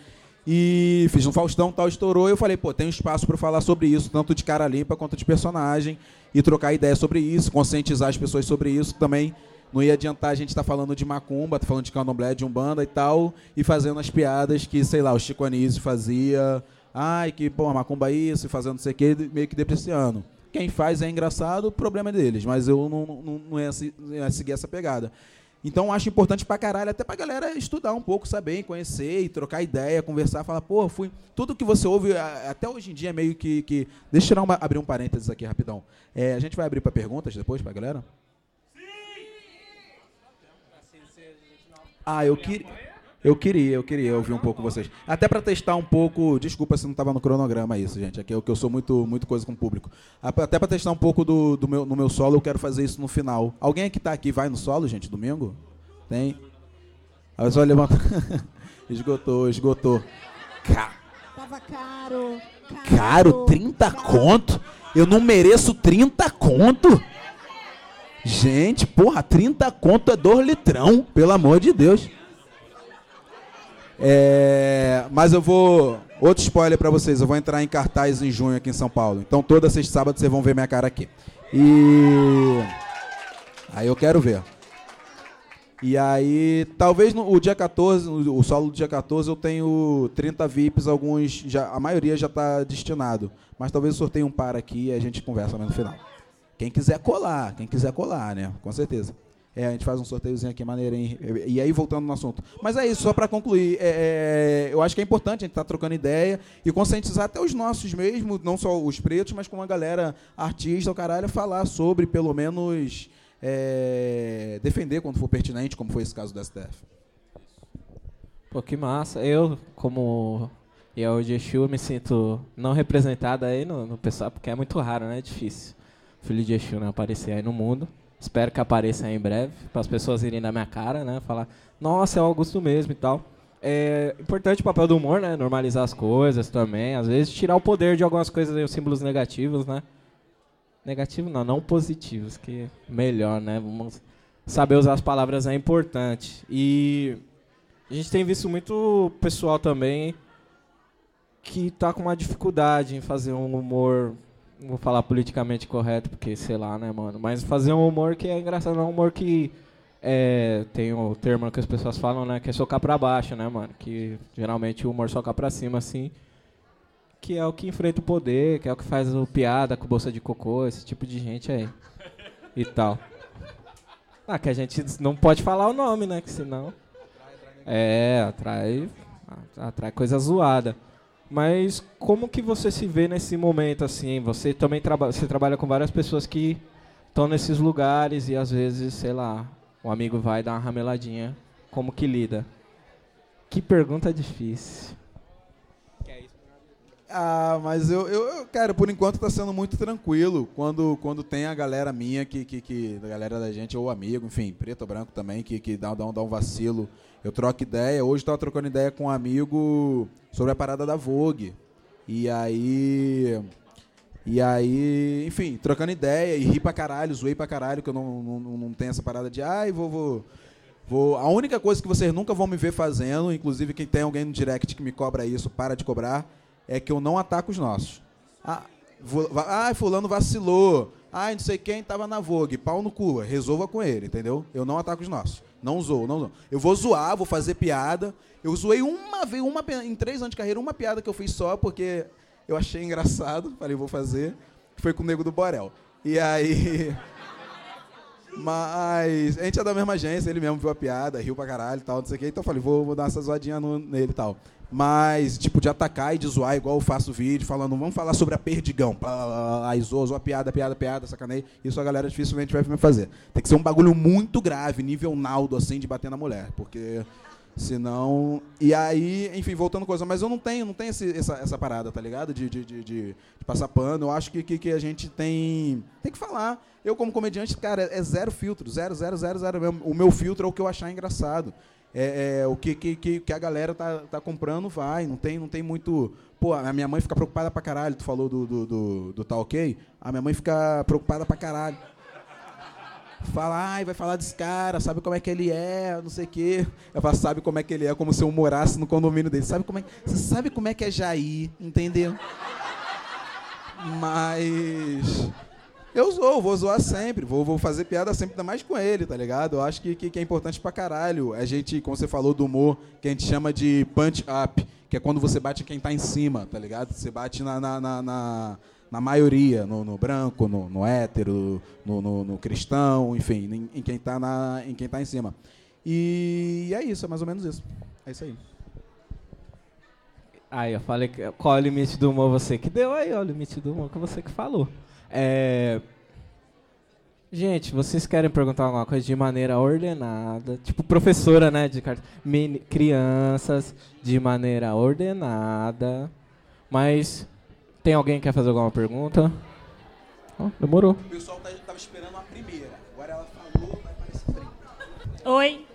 E fiz um Faustão, tal, estourou. E eu falei, pô, tem espaço para falar sobre isso, tanto de cara limpa quanto de personagem. E trocar ideia sobre isso, conscientizar as pessoas sobre isso. Também não ia adiantar a gente estar tá falando de macumba, tá falando de candomblé, de umbanda e tal, e fazendo as piadas que, sei lá, o Chico Anísio fazia. Ai, que, pô, macumba isso, e fazendo não sei o que, meio que depreciando. Quem faz é engraçado, o problema é deles, mas eu não, não, não, ia, não ia seguir essa pegada. Então acho importante pra caralho, até pra galera estudar um pouco, saber, conhecer e trocar ideia, conversar, falar, pô, fui. Tudo que você ouve, até hoje em dia, é meio que. que... Deixa eu uma, abrir um parênteses aqui rapidão. É, a gente vai abrir para perguntas depois pra galera? Ah, eu queria. Eu queria, eu queria ouvir um pouco vocês. Até para testar um pouco, desculpa se não estava no cronograma isso, gente, é o que eu sou muito, muito coisa com o público. Até para testar um pouco do, do meu, no meu solo, eu quero fazer isso no final. Alguém que está aqui vai no solo, gente, domingo? Tem? Aí só levanta. esgotou, esgotou. Ca... Tava caro, caro. Caro, 30 caro. conto? Eu não mereço 30 conto? Gente, porra, 30 conto é 2 litrão, pelo amor de Deus. É, mas eu vou. Outro spoiler para vocês: eu vou entrar em cartaz em junho aqui em São Paulo. Então, toda sexta sábado vocês vão ver minha cara aqui. E. Aí eu quero ver. E aí, talvez no o dia 14, o solo do dia 14, eu tenho 30 VIPs, alguns. Já, a maioria já está destinado. Mas talvez eu sorteie um par aqui e a gente conversa no final. Quem quiser colar, quem quiser colar, né? Com certeza. É, a gente faz um sorteiozinho aqui maneirinho. E aí, voltando no assunto. Mas é isso, só para concluir. É, é, eu acho que é importante a gente estar tá trocando ideia e conscientizar até os nossos mesmo, não só os pretos, mas com a galera artista, o caralho, falar sobre, pelo menos, é, defender quando for pertinente, como foi esse caso do STF. Pô, que massa. Eu, como Yaô de Exu, me sinto não representada aí no, no pessoal, porque é muito raro, né? É difícil. Filho de Exu, né? Aparecer aí no mundo. Espero que apareça em breve, para as pessoas irem na minha cara, né? Falar, nossa, é o Augusto mesmo e tal. É importante o papel do humor, né? Normalizar as coisas também. Às vezes tirar o poder de algumas coisas, os símbolos negativos, né? Negativo não, não positivos, que melhor, né? Vamos saber usar as palavras é importante. E a gente tem visto muito pessoal também que está com uma dificuldade em fazer um humor vou falar politicamente correto, porque sei lá, né, mano? Mas fazer um humor que é engraçado, não um humor que é, tem o termo que as pessoas falam, né? Que é socar pra baixo, né, mano? Que geralmente o humor soca pra cima, assim. Que é o que enfrenta o poder, que é o que faz o piada com bolsa de cocô, esse tipo de gente aí. E tal. Ah, que a gente não pode falar o nome, né? Que senão. É, atrai. Atrai coisa zoada. Mas como que você se vê nesse momento assim? Você também traba você trabalha com várias pessoas que estão nesses lugares e às vezes, sei lá, o amigo vai dar uma rameladinha. Como que lida? Que pergunta difícil. Ah, mas eu, eu, cara, por enquanto tá sendo muito tranquilo. Quando, quando tem a galera minha, que, que, que a galera da gente, ou amigo, enfim, preto ou branco também, que, que dá, dá, dá um vacilo eu troco ideia. Hoje eu tava trocando ideia com um amigo sobre a parada da Vogue. E aí. E aí, enfim, trocando ideia e ri pra caralho, zoei pra caralho, que eu não, não, não tenho essa parada de, ai, vou, vou, vou. A única coisa que vocês nunca vão me ver fazendo, inclusive quem tem alguém no direct que me cobra isso, para de cobrar, é que eu não ataco os nossos. Ah, vou, fulano vacilou. Ah, não sei quem tava na Vogue. Pau no cu. Resolva com ele, entendeu? Eu não ataco os nossos. Não zoou, não zoou. Eu vou zoar, vou fazer piada. Eu zoei uma vez, uma, em três anos de carreira, uma piada que eu fiz só porque eu achei engraçado. Falei, vou fazer. Foi com o Nego do Borel. E aí. Mas a gente é da mesma agência, ele mesmo viu a piada, riu pra caralho e tal, não sei o que. Então eu falei, vou, vou dar essa zoadinha no, nele e tal. Mas, tipo, de atacar e de zoar, igual eu faço vídeo, falando, vamos falar sobre a perdigão. Aí zoou, zoou a piada, piada, piada, sacanei. Isso a galera dificilmente vai fazer. Tem que ser um bagulho muito grave, nível Naldo, assim, de bater na mulher. Porque senão. E aí, enfim, voltando coisa. Mas eu não tenho, não tenho esse, essa, essa parada, tá ligado? De, de, de, de, passar pano. Eu acho que, que, que, a gente tem. Tem que falar. Eu, como comediante, cara, é zero filtro. Zero, zero, zero, zero mesmo. O meu filtro é o que eu achar engraçado é, é, o que, que, que a galera tá, tá comprando vai. Não tem, não tem muito. Pô, a minha mãe fica preocupada pra caralho. Tu falou do, do, do, do tá ok? A minha mãe fica preocupada pra caralho. fala, ai, vai falar desse cara, sabe como é que ele é, não sei o quê. Falo, sabe como é que ele é, como se eu morasse no condomínio dele. Sabe como é, você sabe como é que é Jair, entendeu? Mas eu zoo, vou zoar sempre, vou, vou fazer piada sempre, ainda mais com ele, tá ligado? Eu acho que, que, que, é importante pra caralho. A gente, como você falou do humor, que a gente chama de punch up, que é quando você bate quem tá em cima, tá ligado? Você bate na, na, na, na na maioria, no, no branco, no, no hétero, no, no, no, cristão, enfim, em, em quem está na, em quem tá em cima. E é isso, é mais ou menos isso. É isso aí. Aí eu falei qual é o limite do humor você que deu aí, ó, o limite do humor que você que falou. É... Gente, vocês querem perguntar alguma coisa de maneira ordenada, tipo professora, né, de crianças de maneira ordenada, mas tem alguém que quer fazer alguma pergunta? Oh, demorou. O pessoal estava tá, esperando a primeira. Agora ela falou, vai aparecer Oi.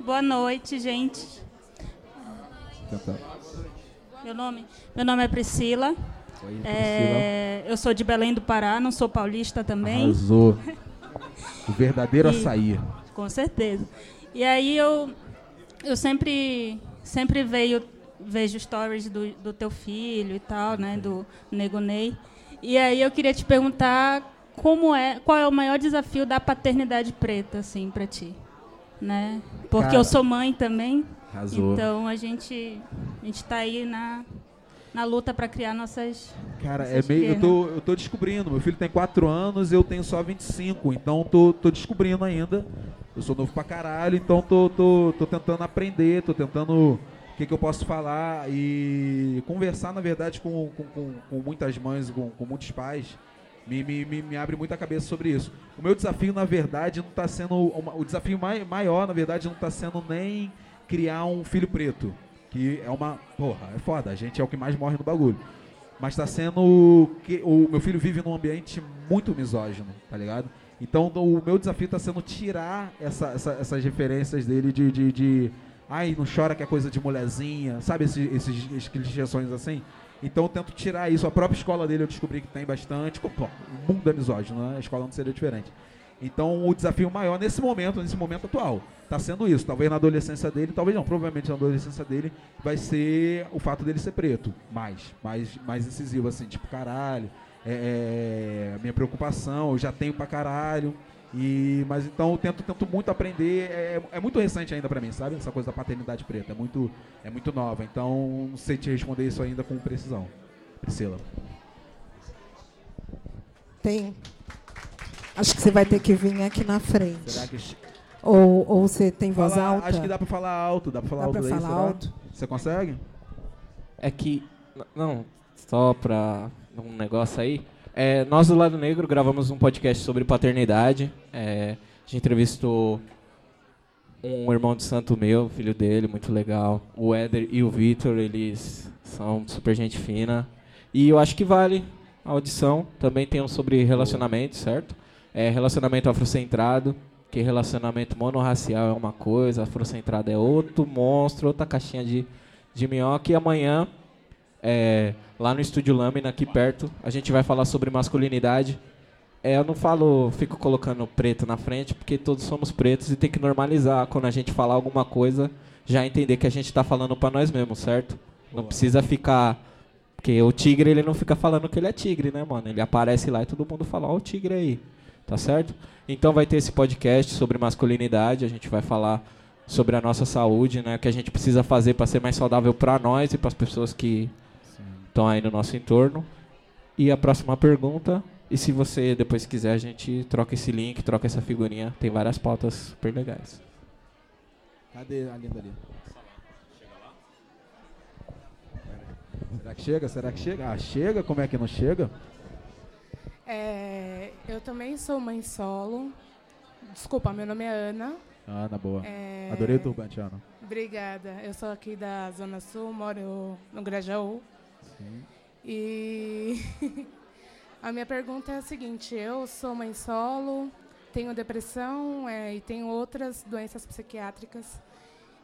Boa noite, gente. Meu nome, meu nome é Priscila. É, eu sou de Belém do Pará, não sou paulista também. Arrasou. O verdadeiro e, açaí. Com certeza. E aí eu, eu sempre, sempre veio vejo stories do, do teu filho e tal, né, do Nego Ney. E aí eu queria te perguntar como é, qual é o maior desafio da paternidade preta, assim, para ti, né? Porque Cara, eu sou mãe também. Arrasou. Então a gente a gente está aí na na luta para criar nossas. Cara, nossas é meio. Eu tô, eu tô descobrindo. Meu filho tem 4 anos, eu tenho só 25. Então tô, tô descobrindo ainda. Eu sou novo pra caralho, então tô, tô, tô tentando aprender, tô tentando o que, que, eu posso falar e conversar, na verdade, com, com, com, com muitas mães, com, com muitos pais, me, me, me, abre muita cabeça sobre isso. O meu desafio, na verdade, não está sendo. O desafio mai, maior, na verdade, não está sendo nem criar um filho preto. Que é uma. Porra, é foda. A gente é o que mais morre no bagulho. Mas está sendo. que O meu filho vive num ambiente muito misógino, tá ligado? Então o meu desafio está sendo tirar essa, essa, essas referências dele de, de, de ai, não chora que é coisa de mulherzinha, sabe esses, esses, esses assim? Então eu tento tirar isso. A própria escola dele eu descobri que tem bastante. O mundo é misógino, né? A escola não seria diferente. Então o desafio maior nesse momento, nesse momento atual, está sendo isso. Talvez na adolescência dele, talvez não, provavelmente na adolescência dele, vai ser o fato dele ser preto. Mais, mais, mais incisivo, assim, tipo, caralho. É, é, minha preocupação, eu já tenho pra caralho. E, mas então eu tento, tento muito aprender. É, é muito recente ainda para mim, sabe? Essa coisa da paternidade preta. É muito, é muito nova. Então não sei te responder isso ainda com precisão. Priscila. Tem. Acho que você vai ter que vir aqui na frente. Será que... Ou, ou você tem voz Fala, alta? Acho que dá para falar alto. Dá para falar, dá alto, falar alto. Você consegue? É que. Não, só para um negócio aí. É, nós do Lado Negro gravamos um podcast sobre paternidade. É, a gente entrevistou um irmão de santo meu, filho dele, muito legal. O Éder e o Vitor, eles são super gente fina. E eu acho que vale a audição. Também tem um sobre relacionamento, certo? É, relacionamento afrocentrado, que relacionamento monorracial é uma coisa, afrocentrado é outro monstro, outra caixinha de, de minhoca. E amanhã é, lá no Estúdio Lâmina, aqui perto. A gente vai falar sobre masculinidade. É, eu não falo, fico colocando preto na frente, porque todos somos pretos e tem que normalizar quando a gente falar alguma coisa, já entender que a gente está falando para nós mesmos, certo? Não precisa ficar. Porque o tigre, ele não fica falando que ele é tigre, né, mano? Ele aparece lá e todo mundo fala, ó, o tigre aí. Tá certo? Então vai ter esse podcast sobre masculinidade, a gente vai falar sobre a nossa saúde, né? O que a gente precisa fazer para ser mais saudável para nós e para as pessoas que estão aí no nosso entorno. E a próxima pergunta, e se você depois quiser, a gente troca esse link, troca essa figurinha. Tem várias pautas super legais. Cadê a linda ali? Será que chega? Será que chega? Ah, chega? Como é que não chega? É, eu também sou mãe solo. Desculpa, meu nome é Ana. Ana, boa. É... Adorei o turbante, Ana. Obrigada. Eu sou aqui da Zona Sul, moro no Grajaú. Sim. E a minha pergunta é a seguinte: eu sou mãe solo, tenho depressão é, e tenho outras doenças psiquiátricas.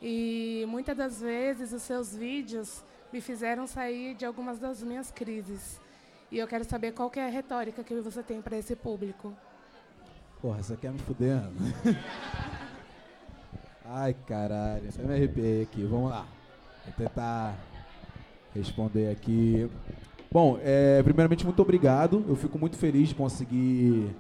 E muitas das vezes os seus vídeos me fizeram sair de algumas das minhas crises. E eu quero saber qual que é a retórica que você tem para esse público. Porra, você quer me fuder? Ai, caralho. Até me arrepiei aqui. Vamos lá. Vou tentar responder aqui. Bom, é, primeiramente, muito obrigado. Eu fico muito feliz de conseguir,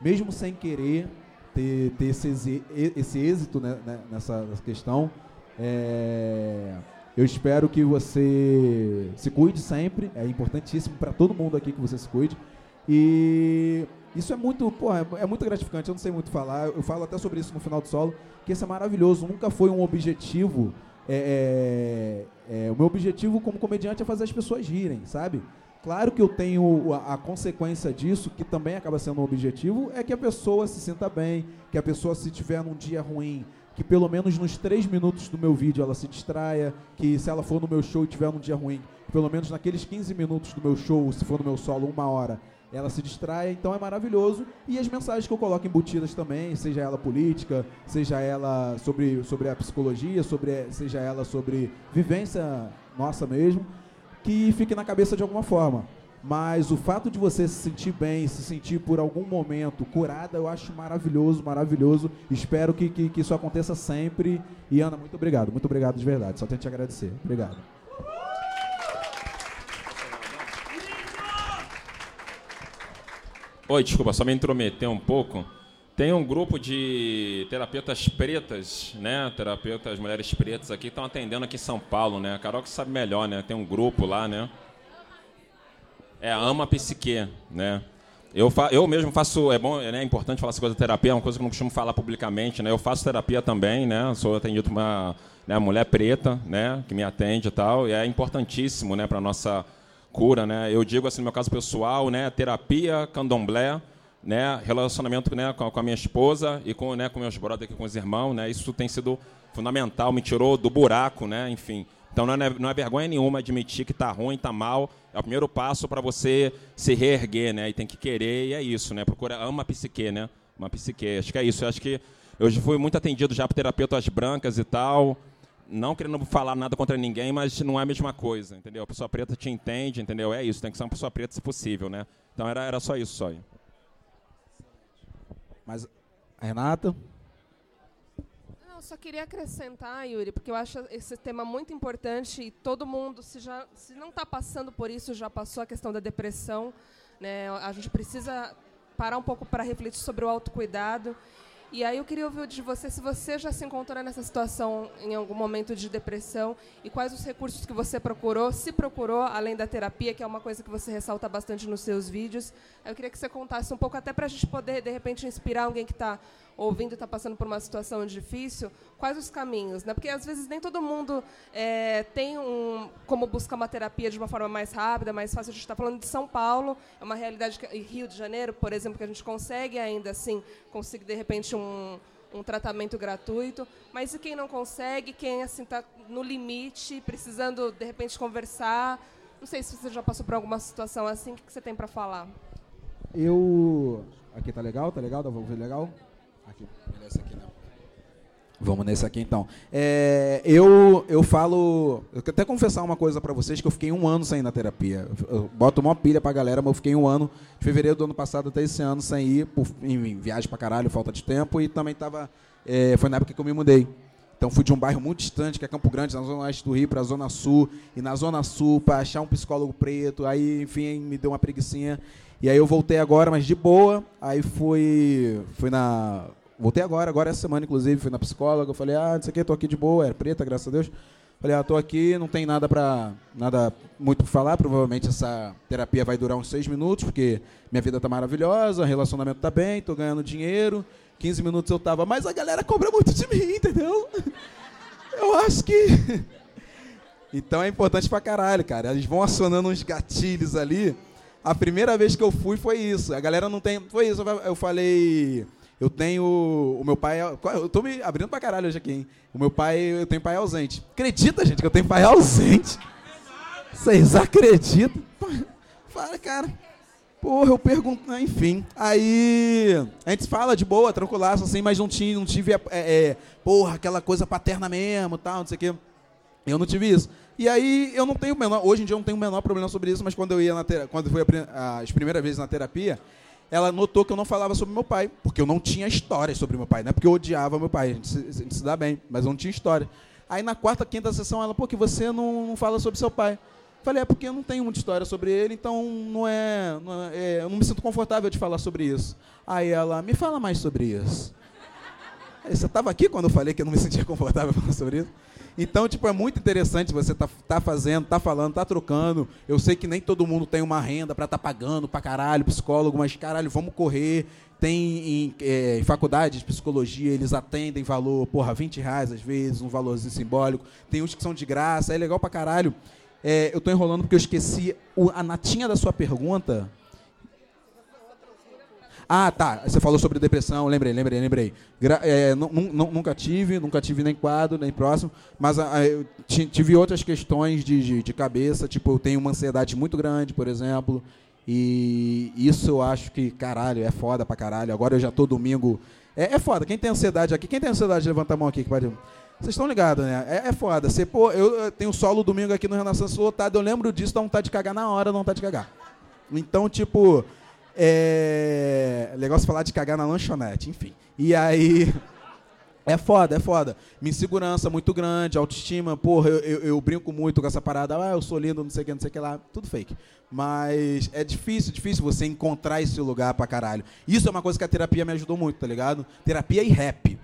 mesmo sem querer, ter, ter esse, esse êxito né, né, nessa, nessa questão. É, eu espero que você se cuide sempre. É importantíssimo para todo mundo aqui que você se cuide. E isso é muito, porra, é, muito gratificante. Eu não sei muito falar. Eu falo até sobre isso no final do solo, que isso é maravilhoso. Nunca foi um objetivo. É, é, é, o meu objetivo como comediante é fazer as pessoas rirem, sabe? Claro que eu tenho a, a, consequência disso, que também acaba sendo um objetivo, é que a pessoa se sinta bem, que a pessoa, se tiver num dia ruim, que pelo menos nos três minutos do meu vídeo ela se distraia, que se ela for no meu show e tiver num dia ruim, pelo menos naqueles 15 minutos do meu show, se for no meu solo, uma hora, ela se distraia, então é maravilhoso. E as mensagens que eu coloco embutidas também, seja ela política, seja ela sobre, sobre a psicologia, sobre, seja ela sobre vivência nossa mesmo, que fique na cabeça de alguma forma. Mas o fato de você se sentir bem, se sentir por algum momento curada, eu acho maravilhoso, maravilhoso. Espero que, que, que isso aconteça sempre. E Ana, muito obrigado, muito obrigado de verdade. Só tenho que te agradecer. Obrigado. Oi, desculpa, só me intrometer um pouco. Tem um grupo de terapeutas pretas, né? Terapeutas mulheres pretas aqui estão atendendo aqui em São Paulo, né? A Carol que sabe melhor, né? Tem um grupo lá, né? É, ama psique, né? Eu, fa eu mesmo faço, é bom, é, né, importante falar essa coisa de terapia, é uma coisa que eu não costumo falar publicamente, né? Eu faço terapia também, né? Sou atendido por uma né, mulher preta, né? Que me atende e tal, e é importantíssimo, né? Para nossa cura, né? Eu digo assim, no meu caso pessoal, né, terapia, candomblé, né, relacionamento, né, com, a minha esposa e com, né, com meus brothers, com os irmãos, né? Isso tem sido fundamental, me tirou do buraco, né? Enfim. Então não é, não é vergonha nenhuma admitir que está ruim, está mal. É o primeiro passo para você se reerguer, né? E tem que querer e é isso, né? Procura ama a psique, né? Uma psique. Acho que é isso. Eu acho que eu fui muito atendido já por terapeutas brancas e tal não querendo falar nada contra ninguém, mas não é a mesma coisa, entendeu? A pessoa preta te entende, entendeu? É isso, tem que ser uma pessoa preta se possível, né? Então era, era só isso, só. Mas, Renata? Não, só queria acrescentar, Yuri, porque eu acho esse tema muito importante e todo mundo, se, já, se não está passando por isso, já passou a questão da depressão, né? A gente precisa parar um pouco para refletir sobre o autocuidado e aí eu queria ouvir de você se você já se encontrou nessa situação em algum momento de depressão e quais os recursos que você procurou, se procurou, além da terapia, que é uma coisa que você ressalta bastante nos seus vídeos. Eu queria que você contasse um pouco, até para a gente poder, de repente, inspirar alguém que está ouvindo está passando por uma situação difícil, quais os caminhos? Né? Porque às vezes nem todo mundo é, tem um, como buscar uma terapia de uma forma mais rápida, mais fácil. A gente está falando de São Paulo, é uma realidade que, Rio de Janeiro, por exemplo, que a gente consegue ainda assim conseguir de repente um, um tratamento gratuito, mas e quem não consegue, quem assim está no limite, precisando de repente conversar? Não sei se você já passou por alguma situação assim, o que você tem para falar? Eu aqui tá legal, tá legal, tá legal? Aqui, beleza, aqui não. Vamos nesse aqui então. É, eu, eu falo. Eu quero até confessar uma coisa para vocês: que eu fiquei um ano sem ir na terapia. Eu boto uma pilha pra galera, mas eu fiquei um ano, de fevereiro do ano passado até esse ano, sem ir, por, em, viagem pra caralho, falta de tempo, e também tava. É, foi na época que eu me mudei. Então fui de um bairro muito distante, que é Campo Grande, na zona oeste do Rio, para a zona sul, e na zona sul para achar um psicólogo preto, aí enfim me deu uma preguiçinha. E aí eu voltei agora, mas de boa. Aí fui fui na Voltei agora, agora essa semana, inclusive, fui na psicóloga, eu falei, ah, não sei o que, tô aqui de boa, era preta, graças a Deus. Falei, ah, tô aqui, não tem nada para nada muito para falar, provavelmente essa terapia vai durar uns seis minutos, porque minha vida tá maravilhosa, relacionamento tá bem, tô ganhando dinheiro, 15 minutos eu tava, mas a galera cobra muito de mim, entendeu? Eu acho que... Então é importante pra caralho, cara. Eles vão acionando uns gatilhos ali. A primeira vez que eu fui foi isso. A galera não tem. Foi isso. Eu falei. Eu tenho. O meu pai. Eu tô me abrindo pra caralho hoje aqui, hein? O meu pai. Eu tenho pai ausente. Acredita, gente, que eu tenho pai ausente? Vocês acreditam? Fala, cara. Porra, eu pergunto. Né, enfim. Aí. A gente fala de boa, tranquilaço, assim, mas não, tinha, não tive. É, é, porra, aquela coisa paterna mesmo tal, não sei o quê. Eu não tive isso. E aí eu não tenho menor. Hoje em dia eu não tenho o menor problema sobre isso, mas quando eu ia na quando fui as primeiras vezes na terapia, ela notou que eu não falava sobre meu pai, porque eu não tinha história sobre meu pai, não é porque eu odiava meu pai, a gente, se, a gente se dá bem, mas eu não tinha história. Aí na quarta, quinta sessão, ela, pô, que você não, não fala sobre seu pai. Falei, é porque eu não tenho muita história sobre ele, então não é, não é, é, eu não me sinto confortável de falar sobre isso. Aí ela, me fala mais sobre isso. Você estava aqui quando eu falei que eu não me sentia confortável falando sobre isso? Então, tipo, é muito interessante você tá, tá fazendo, tá falando, tá trocando. Eu sei que nem todo mundo tem uma renda para tá pagando pra caralho, psicólogo, mas caralho, vamos correr. Tem em, é, em faculdade de psicologia, eles atendem valor, porra, 20 reais às vezes, um valorzinho simbólico. Tem uns que são de graça, é legal pra caralho. É, eu estou enrolando porque eu esqueci o, a natinha da sua pergunta. Ah, tá. Você falou sobre depressão, lembrei, lembrei, lembrei. Gra é, nunca tive, nunca tive nem quadro, nem próximo, mas a, a, eu tive outras questões de, de, de, cabeça, tipo, eu tenho uma ansiedade muito grande, por exemplo, e isso eu acho que, caralho, é foda pra caralho. Agora eu já tô domingo. É, é foda. Quem tem ansiedade aqui? Quem tem ansiedade, levanta a mão aqui que pode. Vocês estão ligados, né? É, é foda. Você, pô, eu tenho solo domingo aqui no Renaissance lotado, eu lembro disso, dá vontade de cagar na hora, não vontade de cagar. Então, tipo, é. Legal você falar de cagar na lanchonete, enfim. E aí. É foda, é foda. Minha insegurança muito grande, autoestima, porra, eu, eu, eu, brinco muito com essa parada, ah, eu sou lindo, não sei o que, não sei o que lá, tudo fake. Mas é difícil, difícil você encontrar esse lugar pra caralho. Isso é uma coisa que a terapia me ajudou muito, tá ligado? Terapia e rap.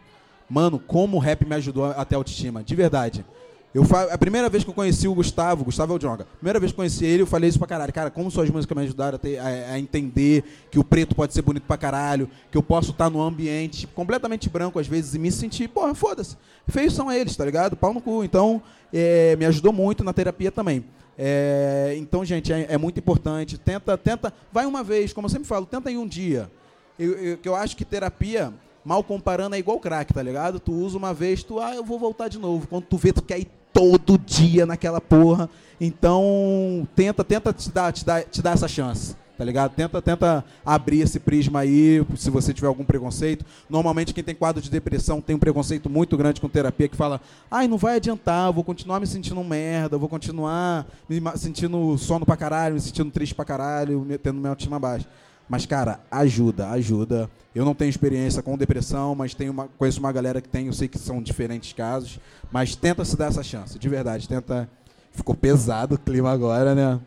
Mano, como o rap me ajudou até a autoestima, de verdade. Eu a primeira vez que eu conheci o Gustavo, Gustavo é o Jonga, primeira vez que eu conheci ele, eu falei isso pra caralho. Cara, como suas músicas me ajudaram a, ter, a, a entender que o preto pode ser bonito pra caralho, que eu posso estar num ambiente completamente branco às vezes e me sentir, porra, foda-se. Feios são eles, tá ligado? Pau no cu. Então, é, me ajudou muito na terapia também. É, então, gente, é, é, muito importante. Tenta, tenta, vai uma vez, como eu sempre falo, tenta em um dia. Eu, eu, eu acho que terapia mal comparando, é igual crack, tá ligado? Tu usa uma vez, tu, ah, eu vou voltar de novo. Quando tu vê, tu quer ir todo dia naquela porra. Então, tenta, tenta te dar, te dar, te dar essa chance. Tá ligado? Tenta, tenta abrir esse prisma aí, se você tiver algum preconceito. Normalmente, quem tem quadro de depressão tem um preconceito muito grande com terapia que fala: ai, não vai adiantar, vou continuar me sentindo merda, vou continuar me sentindo sono pra caralho, me sentindo triste pra caralho, tendo minha autoestima baixa. Mas, cara, ajuda, ajuda. Eu não tenho experiência com depressão, mas tenho uma, conheço uma galera que tem, eu sei que são diferentes casos. Mas tenta se dar essa chance, de verdade. Tenta. Ficou pesado o clima agora, né?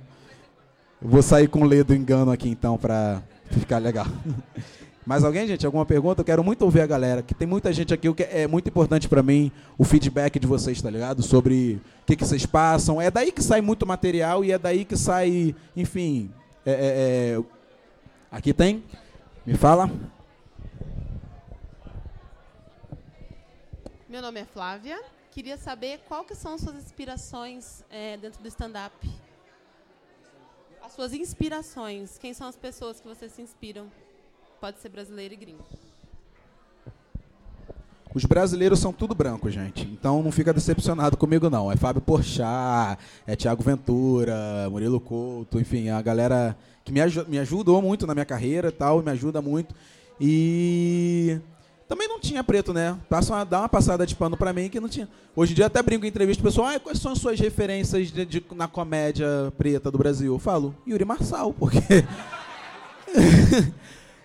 Vou sair com o ledo engano aqui então pra ficar legal. Mais alguém, gente? Alguma pergunta? Eu quero muito ouvir a galera, que tem muita gente aqui, o que é muito importante para mim, o feedback de vocês, tá ligado? Sobre o que, que vocês passam. É daí que sai muito material e é daí que sai, enfim, é, é, é Aqui tem? Me fala. Meu nome é Flávia. Queria saber qual que são suas inspirações é, dentro do stand-up. As suas inspirações. Quem são as pessoas que vocês se inspiram? Pode ser brasileiro e gringo. Os brasileiros são tudo branco, gente. Então não fica decepcionado comigo, não. É Fábio Porchat, é Tiago Ventura, Murilo Couto, enfim, a galera que me, aj me ajudou muito na minha carreira e tal, me ajuda muito. E também não tinha preto, né? Passa uma, dá uma passada de pano para mim que não tinha. Hoje em dia até brinco em entrevista, o pessoal, ah, quais são as suas referências de, de, na comédia preta do Brasil? Eu falo, Yuri Marçal, porque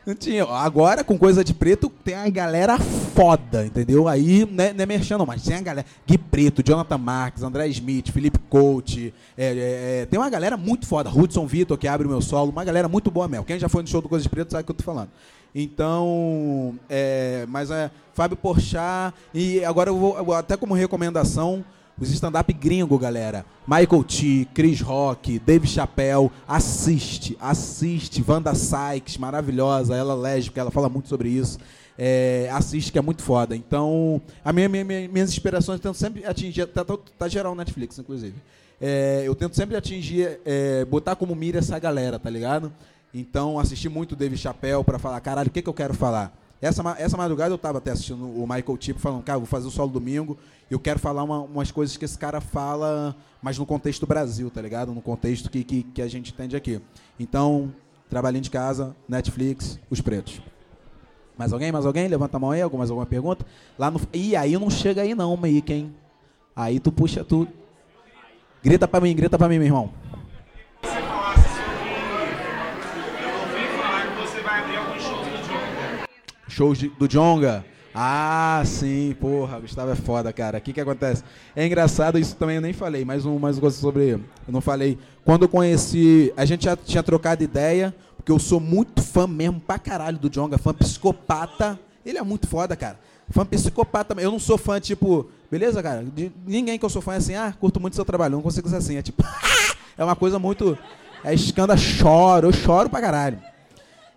Não tinha. Agora, com coisa de preto, tem a galera foda, entendeu? Aí né, não é não, mas tem a galera. Gui Preto, Jonathan Marques, André Smith, Felipe Coach. É, é, é, tem uma galera muito foda. Hudson Vitor, que abre o meu solo. Uma galera muito boa mesmo. Quem já foi no show do Coisa de Preto sabe o que eu tô falando. Então, é, mas é Fábio Porchat. E agora eu vou, até como recomendação, os stand-up gringo, galera. Michael T, Chris Rock, Dave Chappelle. Assiste, assiste. Wanda Sykes, maravilhosa. Ela é lésbica, ela fala muito sobre isso. É, assiste, que é muito foda. Então, a minha, minha, minhas inspirações tento sempre atingir. Tá, tá, tá geral Netflix, inclusive. É, eu tento sempre atingir, é, botar como mira essa galera, tá ligado? Então, assisti muito Dave Chappelle para falar, caralho, o que, que eu quero falar? Essa, essa madrugada eu estava até assistindo o Michael Tipo falando, cara, vou fazer o solo domingo. Eu quero falar uma, umas coisas que esse cara fala, mas no contexto Brasil, tá ligado? No contexto que, que, que a gente entende aqui. Então, trabalhinho de casa, Netflix, os pretos. Mais alguém? Mais alguém? Levanta a mão aí, alguma, alguma pergunta? Lá no... Aí não chega aí não, Meik, hein? Aí tu puxa tudo. Grita pra mim, grita pra mim, meu irmão. Você falasse sobre... Eu ouvi falar que você vai abrir algum shows de- do Jonga. Ah, sim, porra, Gustavo é foda, cara. O que que acontece? É engraçado, isso também eu nem falei, mais um, mais uma coisa sobre. Eu não falei. Quando eu conheci. A gente já tinha trocado ideia, porque eu sou muito fã mesmo pra caralho do Jonga, fã psicopata. Ele é muito foda, cara. Fã psicopata. Eu não sou fã, tipo, beleza, cara? De ninguém que eu sou fã é assim, ah, curto muito seu trabalho. Não consigo ser assim. É tipo, é uma coisa muito. É escanda, choro, eu choro pra caralho.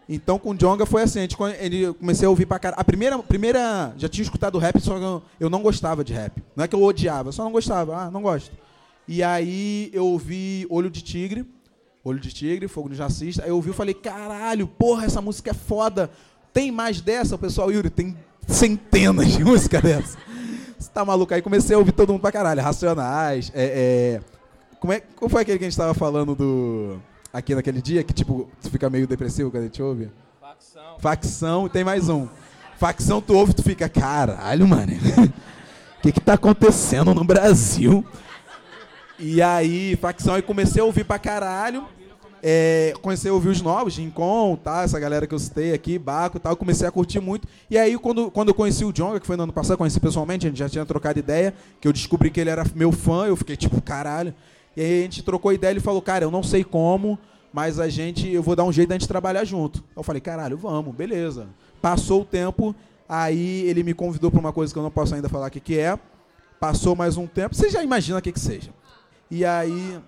Então com o Jonga foi assim, a gente, ele, comecei a ouvir pra caralho. A primeira, primeira. Já tinha escutado rap, só que eu, eu não gostava de rap. Não é que eu odiava, só não gostava. Ah, não gosto. E aí eu ouvi Olho de Tigre. Olho de Tigre, Fogo no Jacista. Aí eu ouvi e falei, caralho, porra, essa música é foda. Tem mais dessa, o pessoal, Yuri? Tem centenas de músicas dessa. Você tá maluco? Aí comecei a ouvir todo mundo pra caralho. Racionais, é. é como é, qual foi aquele que a gente tava falando do. Aqui naquele dia, que tipo, tu fica meio depressivo quando a gente ouve? Facção. Facção, tem mais um. Facção, tu ouve, tu fica, caralho, mano. O que que tá acontecendo no Brasil? E aí, facção, aí comecei a ouvir pra caralho. É, comecei a ouvir os novos, Rincon, tá? Essa galera que eu citei aqui, Baco e tal, comecei a curtir muito. E aí, quando, quando eu conheci o Jonga, que foi no ano passado, conheci pessoalmente, a gente já tinha trocado ideia, que eu descobri que ele era meu fã, eu fiquei tipo, caralho. E aí a gente trocou ideia, ele falou, cara, eu não sei como, mas a gente, eu vou dar um jeito da gente trabalhar junto. Eu falei, caralho, vamos, beleza. Passou o tempo, aí ele me convidou para uma coisa que eu não posso ainda falar o que, que é. Passou mais um tempo, você já imagina o que, que seja. E aí.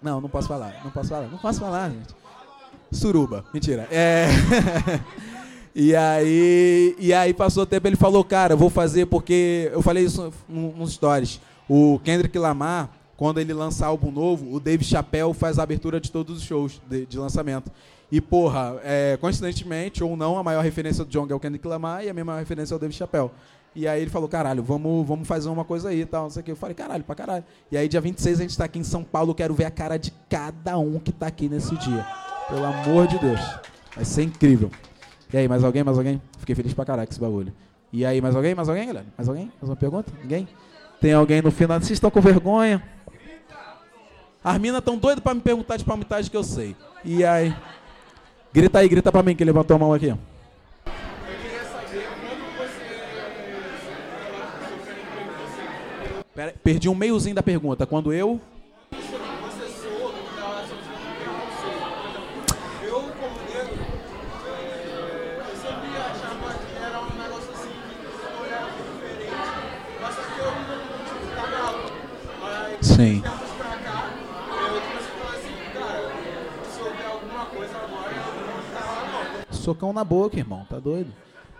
Não, não posso falar, não posso falar, não posso falar, gente. Suruba, mentira. É. e aí, e aí passou o tempo, ele falou, cara, vou fazer porque eu falei isso nos stories. O Kendrick Lamar, quando ele lançar álbum novo, o Dave Chappelle faz a abertura de todos os shows de, de lançamento. E, porra, é, coincidentemente ou não, a maior referência do John é o Kendrick Lamar e a minha maior referência é o Dave Chappelle. E aí ele falou, caralho, vamos, vamos fazer uma coisa aí e tal, não sei o que. Eu falei, caralho, pra caralho. E aí dia 26 a gente tá aqui em São Paulo, quero ver a cara de cada um que tá aqui nesse dia. Pelo amor de Deus. Vai ser incrível. E aí, mais alguém, mais alguém? Fiquei feliz pra caralho com esse bagulho. E aí, mais alguém, mais alguém, galera? Mais alguém? Mais uma pergunta? Ninguém? Tem alguém no final? Vocês estão com vergonha? As minas tão doidas pra me perguntar de palmitagem que eu sei. E aí? Grita aí, grita pra mim que levantou a mão aqui. Pera, perdi um meiozinho da pergunta. Quando eu. Sim. Socão na boca, irmão, tá doido?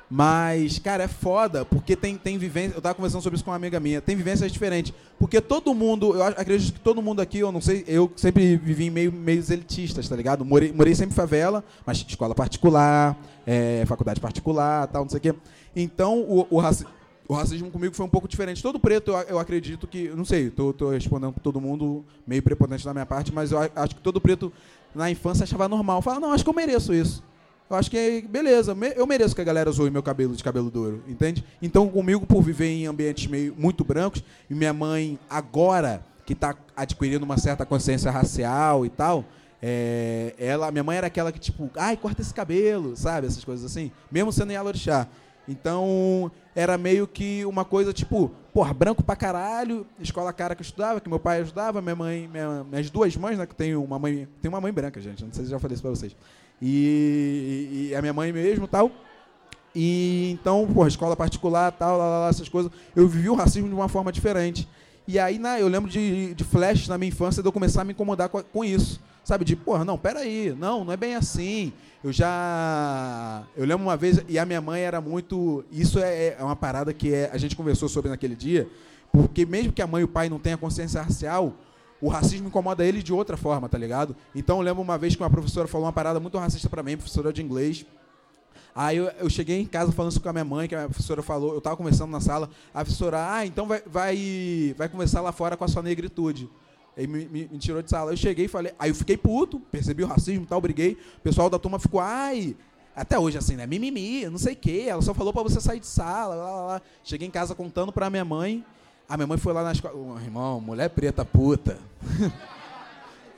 Mas, cara, é foda, porque tem, tem vivência. Eu tava conversando sobre isso com uma amiga minha. Tem vivências diferentes. Porque todo mundo, eu ac- acredito que todo mundo aqui, eu não sei, eu sempre vivi em meio, meios elitistas, tá ligado? Morei, morei sempre em favela, mas escola particular, é, faculdade particular, tal, não sei o quê. Então, o, o, raci- o racismo comigo foi um pouco diferente. Todo preto, eu, eu acredito que. Não sei, tô, tô respondendo pra todo mundo, meio prepotente da minha parte, mas eu acho que todo preto na infância achava normal. Fala, não, acho que eu mereço isso. Eu acho que, beleza, me- eu mereço que a galera zoe meu cabelo de cabelo duro, entende? Então, comigo, por viver em ambientes meio muito brancos, e minha mãe, agora, que está adquirindo uma certa consciência racial e tal, é, ela, minha mãe era aquela que, tipo, ai, corta esse cabelo, sabe? Essas coisas assim, mesmo sendo em Alorixá. Então, era meio que uma coisa, tipo, porra, branco pra caralho, escola cara que eu estudava, que meu pai ajudava, minha mãe, minha- minhas duas mães, né, que tem uma mãe, tem uma mãe branca, gente, não sei se já falei isso pra vocês. E, e a minha mãe mesmo tal. E então, porra, escola particular, tal, lá, lá, essas coisas. Eu vivi o racismo de uma forma diferente. E aí, na, eu lembro de, de flashes na minha infância de eu começar a me incomodar com, com isso. Sabe, de, porra, não, peraí, não, não é bem assim. Eu já. Eu lembro uma vez, e a minha mãe era muito. Isso é, é uma parada que é, a gente conversou sobre naquele dia, porque mesmo que a mãe e o pai não tenham consciência racial, o racismo incomoda eles de outra forma, tá ligado? Então eu lembro uma vez que uma professora falou uma parada muito racista pra mim, professora de inglês. Aí eu, eu cheguei em casa falando isso com a minha mãe, que a professora falou, eu tava conversando na sala, a professora, ah, então vai, vai, vai conversar lá fora com a sua negritude. Aí me, me- me tirou de sala. Eu cheguei e falei, aí eu fiquei puto, percebi o racismo e tal, briguei. O pessoal da turma ficou, ai, até hoje assim, né? Mimimi, não sei o quê. Ela só falou pra você sair de sala, lá, lá, lá. Cheguei em casa contando pra minha mãe. A minha mãe foi lá na escola. "Ô, irmão, mulher preta puta.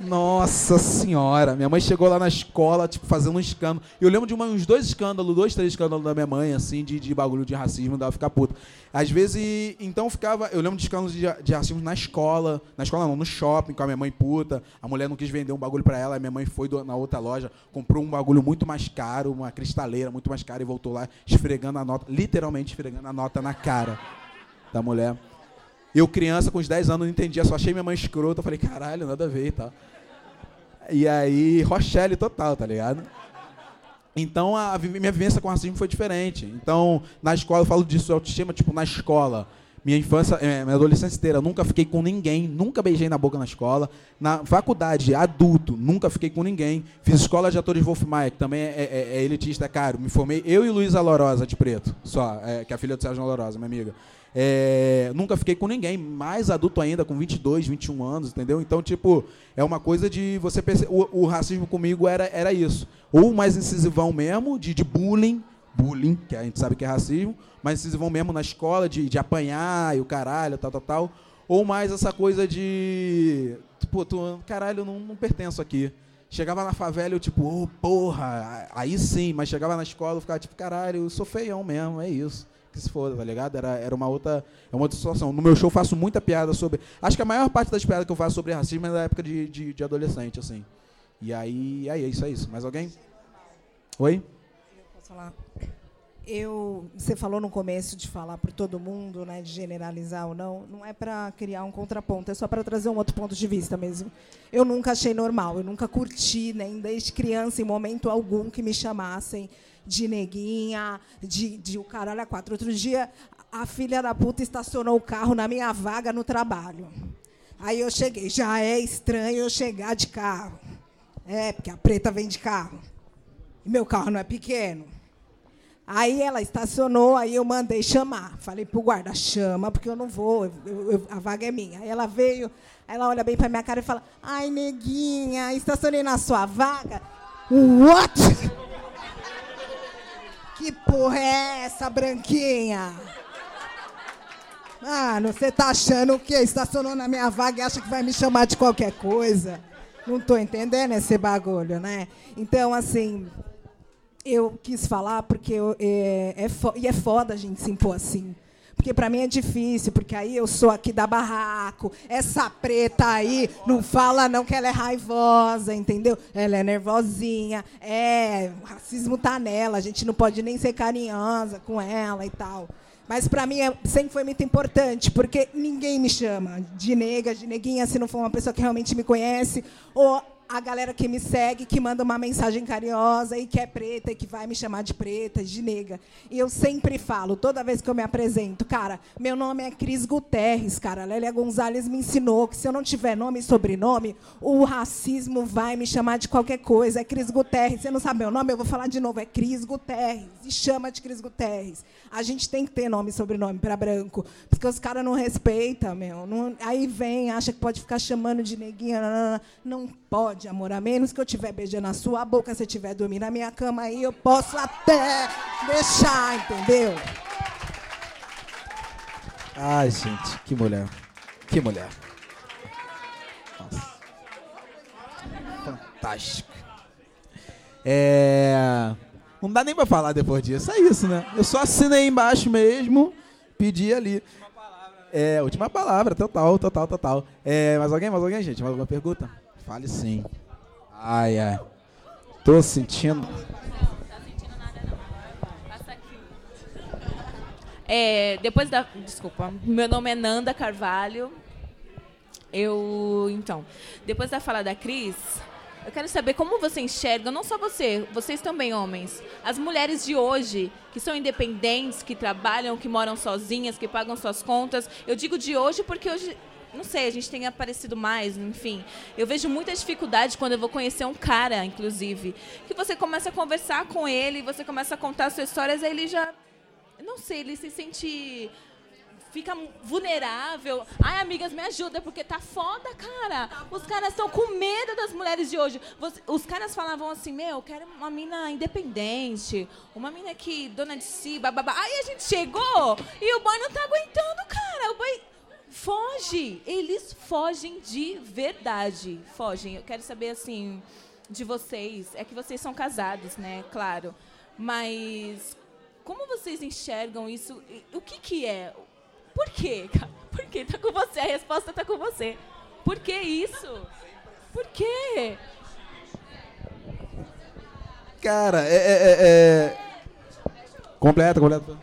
Nossa senhora, minha mãe chegou lá na escola, tipo, fazendo um escândalo. Eu lembro de uma, uns dois escândalos, dois, três escândalos da minha mãe, assim, de, de bagulho de racismo, dela ficar puta. Às vezes, então ficava. Eu lembro de escândalos de, de racismo na escola, na escola não, no shopping, com a minha mãe puta. A mulher não quis vender um bagulho pra ela, a minha mãe foi do, na outra loja, comprou um bagulho muito mais caro, uma cristaleira muito mais cara, e voltou lá esfregando a nota, literalmente esfregando a nota na cara da mulher. Eu, criança, com uns 10 anos, não entendia, só achei minha mãe escrota. Falei, caralho, nada a ver e tal. E aí, Rochelle total, tá ligado? Então, a, minha vivência com racismo foi diferente. Então, na escola, eu falo disso, autoestima, tipo, na escola. Minha infância, eh, minha adolescência inteira, nunca fiquei com ninguém, nunca beijei na boca na escola. Na faculdade, adulto, nunca fiquei com ninguém. Fiz escola de atores Wolf Maia, que também é, é, é elitista, é caro. Me formei eu e Luísa Lorosa, de preto, só, é, que é a filha do Sérgio Lorosa, minha amiga. É, nunca fiquei com ninguém, mais adulto ainda, com 22, 21 anos, entendeu? Então, tipo, é uma coisa de você perceber. O, o, racismo comigo era, era isso. Ou mais incisivão mesmo, de, de bullying, bullying, que a gente sabe que é racismo, mais incisivão mesmo na escola, de, de apanhar e o caralho, tal, tal, tal. Ou mais essa coisa de. Pô, tu, caralho, eu não, não pertenço aqui. Chegava na favela, eu tipo, oh, porra, aí sim, mas chegava na escola, eu ficava tipo, caralho, eu sou feião mesmo, é isso que se foda, tá ligado? Era, era uma outra, é uma outra situação. No meu show eu faço muita piada sobre. Acho que a maior parte das piadas que eu faço sobre racismo é da época de, de, de adolescente, assim. E aí, aí, é isso, é isso. Mais alguém? Oi? Posso falar? Eu, você falou no começo de falar para todo mundo, né, de generalizar ou não, não é para criar um contraponto, é só para trazer um outro ponto de vista mesmo. Eu nunca achei normal, eu nunca curti, nem desde criança, em momento algum, que me chamassem de neguinha, de, de o caralho a quatro. Outro dia, a filha da puta estacionou o carro na minha vaga no trabalho. Aí eu cheguei, já é estranho eu chegar de carro. É, porque a preta vem de carro. E meu carro não é pequeno. Aí ela estacionou, aí eu mandei chamar. Falei pro guarda, chama, porque eu não vou, eu, eu, a vaga é minha. Aí ela veio, ela olha bem pra minha cara e fala, ai, neguinha, estacionei na sua vaga. What? Que porra é essa, branquinha? Mano, você tá achando o quê? Estacionou na minha vaga e acha que vai me chamar de qualquer coisa? Não tô entendendo esse bagulho, né? Então, assim, eu quis falar porque eu, é, é e é foda a gente se impor assim. Porque para mim é difícil, porque aí eu sou aqui da barraco. Essa preta aí não fala não que ela é raivosa, entendeu? Ela é nervosinha. É, o racismo tá nela, a gente não pode nem ser carinhosa com ela e tal. Mas para mim é, sempre foi muito importante, porque ninguém me chama de nega, de neguinha, se não for uma pessoa que realmente me conhece, ou a galera que me segue, que manda uma mensagem carinhosa e que é preta e que vai me chamar de preta, de nega. E eu sempre falo, toda vez que eu me apresento, cara, meu nome é Cris Guterres, cara. Lélia Gonzalez me ensinou que se eu não tiver nome e sobrenome, o racismo vai me chamar de qualquer coisa. É Cris Guterres. Você não sabe meu nome? Eu vou falar de novo. É Cris Guterres. E chama de Cris Guterres. A gente tem que ter nome e sobrenome para branco, porque os caras não respeitam, meu. Não, aí vem, acha que pode ficar chamando de neguinha. Não, não pode, amor. A menos que eu estiver beijando a sua boca, se estiver dormindo na minha cama, aí eu posso até deixar, entendeu? Ai, gente, que mulher. Que mulher. Nossa. Fantástico. É. Não dá nem pra falar depois disso. É isso, né? Eu só assinei embaixo mesmo, pedi ali. É, última palavra, total, total, total. É, mais alguém? Mais alguém, gente? Mais alguma pergunta? Fale sim. Ai, ai. Tô sentindo. É, depois da. Desculpa. Meu nome é Nanda Carvalho. Eu. Então. Depois da fala da Cris, eu quero saber como você enxerga, não só você, vocês também, homens, as mulheres de hoje, que são independentes, que trabalham, que moram sozinhas, que pagam suas contas. Eu digo de hoje porque hoje não sei, a gente tem aparecido mais, enfim. Eu vejo muita dificuldade quando eu vou conhecer um cara, inclusive, que você começa a conversar com ele, você começa a contar suas histórias, aí ele já, não sei, ele se sente fica vulnerável. Ai, amigas, me ajuda, porque tá foda, cara. Os caras estão com medo das mulheres de hoje. Os caras falavam assim, meu, eu quero uma mina independente, uma mina que dona de si, bababá. Aí a gente chegou e o boy não tá aguentando, cara. O boy Foge! Eles fogem de verdade. Fogem. Eu quero saber, assim, de vocês. É que vocês são casados, né? Claro. Mas como vocês enxergam isso? O que, que é? Por quê? Por quê? Tá com você. A resposta tá com você. Por que isso? Por quê? Cara, é. é, é, é... Completa, completa.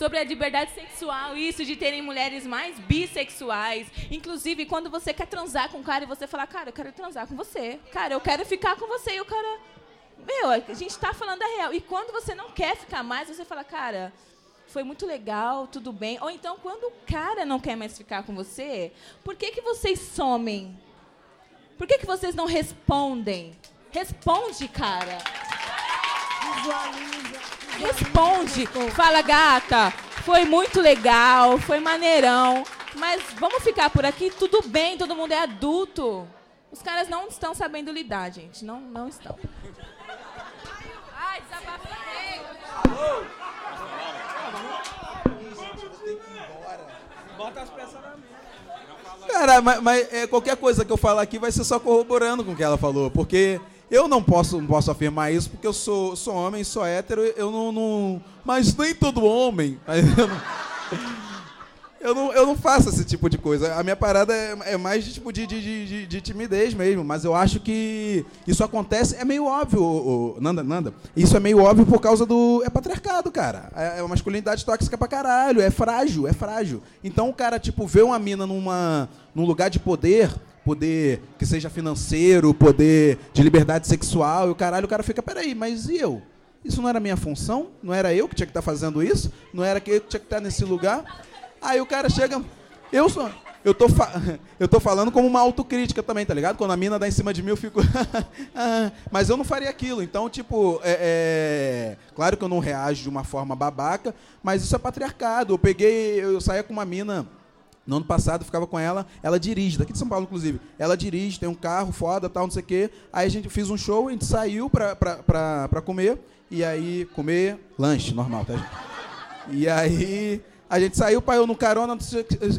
Sobre a liberdade sexual, isso de terem mulheres mais bissexuais. Inclusive, quando você quer transar com um cara e você fala, cara, eu quero transar com você. Cara, eu quero ficar com você. E o cara. Meu, a gente tá falando a real. E quando você não quer ficar mais, você fala, cara, foi muito legal, tudo bem. Ou então, quando o cara não quer mais ficar com você, por que, que vocês somem? Por que, que vocês não respondem? Responde, cara. Responde. Fala, gata. Foi muito legal, foi maneirão. Mas vamos ficar por aqui, tudo bem, todo mundo é adulto. Os caras não estão sabendo lidar, gente. Não, não estão. Ai, desabafei. Bota as peças na mesa. Cara, mas, mas é, qualquer coisa que eu falar aqui vai ser só corroborando com o que ela falou. Porque eu não posso, não posso afirmar isso porque eu sou, sou homem, sou hétero, eu não, não Mas nem todo homem. Eu não, eu não, eu não faço esse tipo de coisa. A minha parada é, é mais de, tipo de, de, de, de, timidez mesmo. Mas eu acho que isso acontece. É meio óbvio, Nanda, Nanda. Isso é meio óbvio por causa do. É patriarcado, cara. É, é uma masculinidade tóxica pra caralho. É frágil, é frágil. Então o cara, tipo, vê uma mina numa, num lugar de poder poder que seja financeiro, poder de liberdade sexual, e o caralho, o cara fica, peraí, mas e eu? Isso não era minha função? Não era eu que tinha que estar tá fazendo isso? Não era que eu tinha que estar tá nesse lugar? Aí o cara chega, eu sou. Eu tô, eu tô falando como uma autocrítica também, tá ligado? Quando a mina dá em cima de mim, eu fico. Ah, mas eu não faria aquilo. Então, tipo, é, é, claro que eu não reajo de uma forma babaca, mas isso é patriarcado. Eu peguei, eu saía com uma mina no ano passado, ficava com ela, ela dirige, daqui de São Paulo, inclusive. Ela dirige, tem um carro foda, tal, não sei o quê. Aí a gente fez um show, a gente saiu pra, pra, pra, pra comer, e aí, comer lanche, normal, tá? E aí, a gente saiu, pai, eu no carona,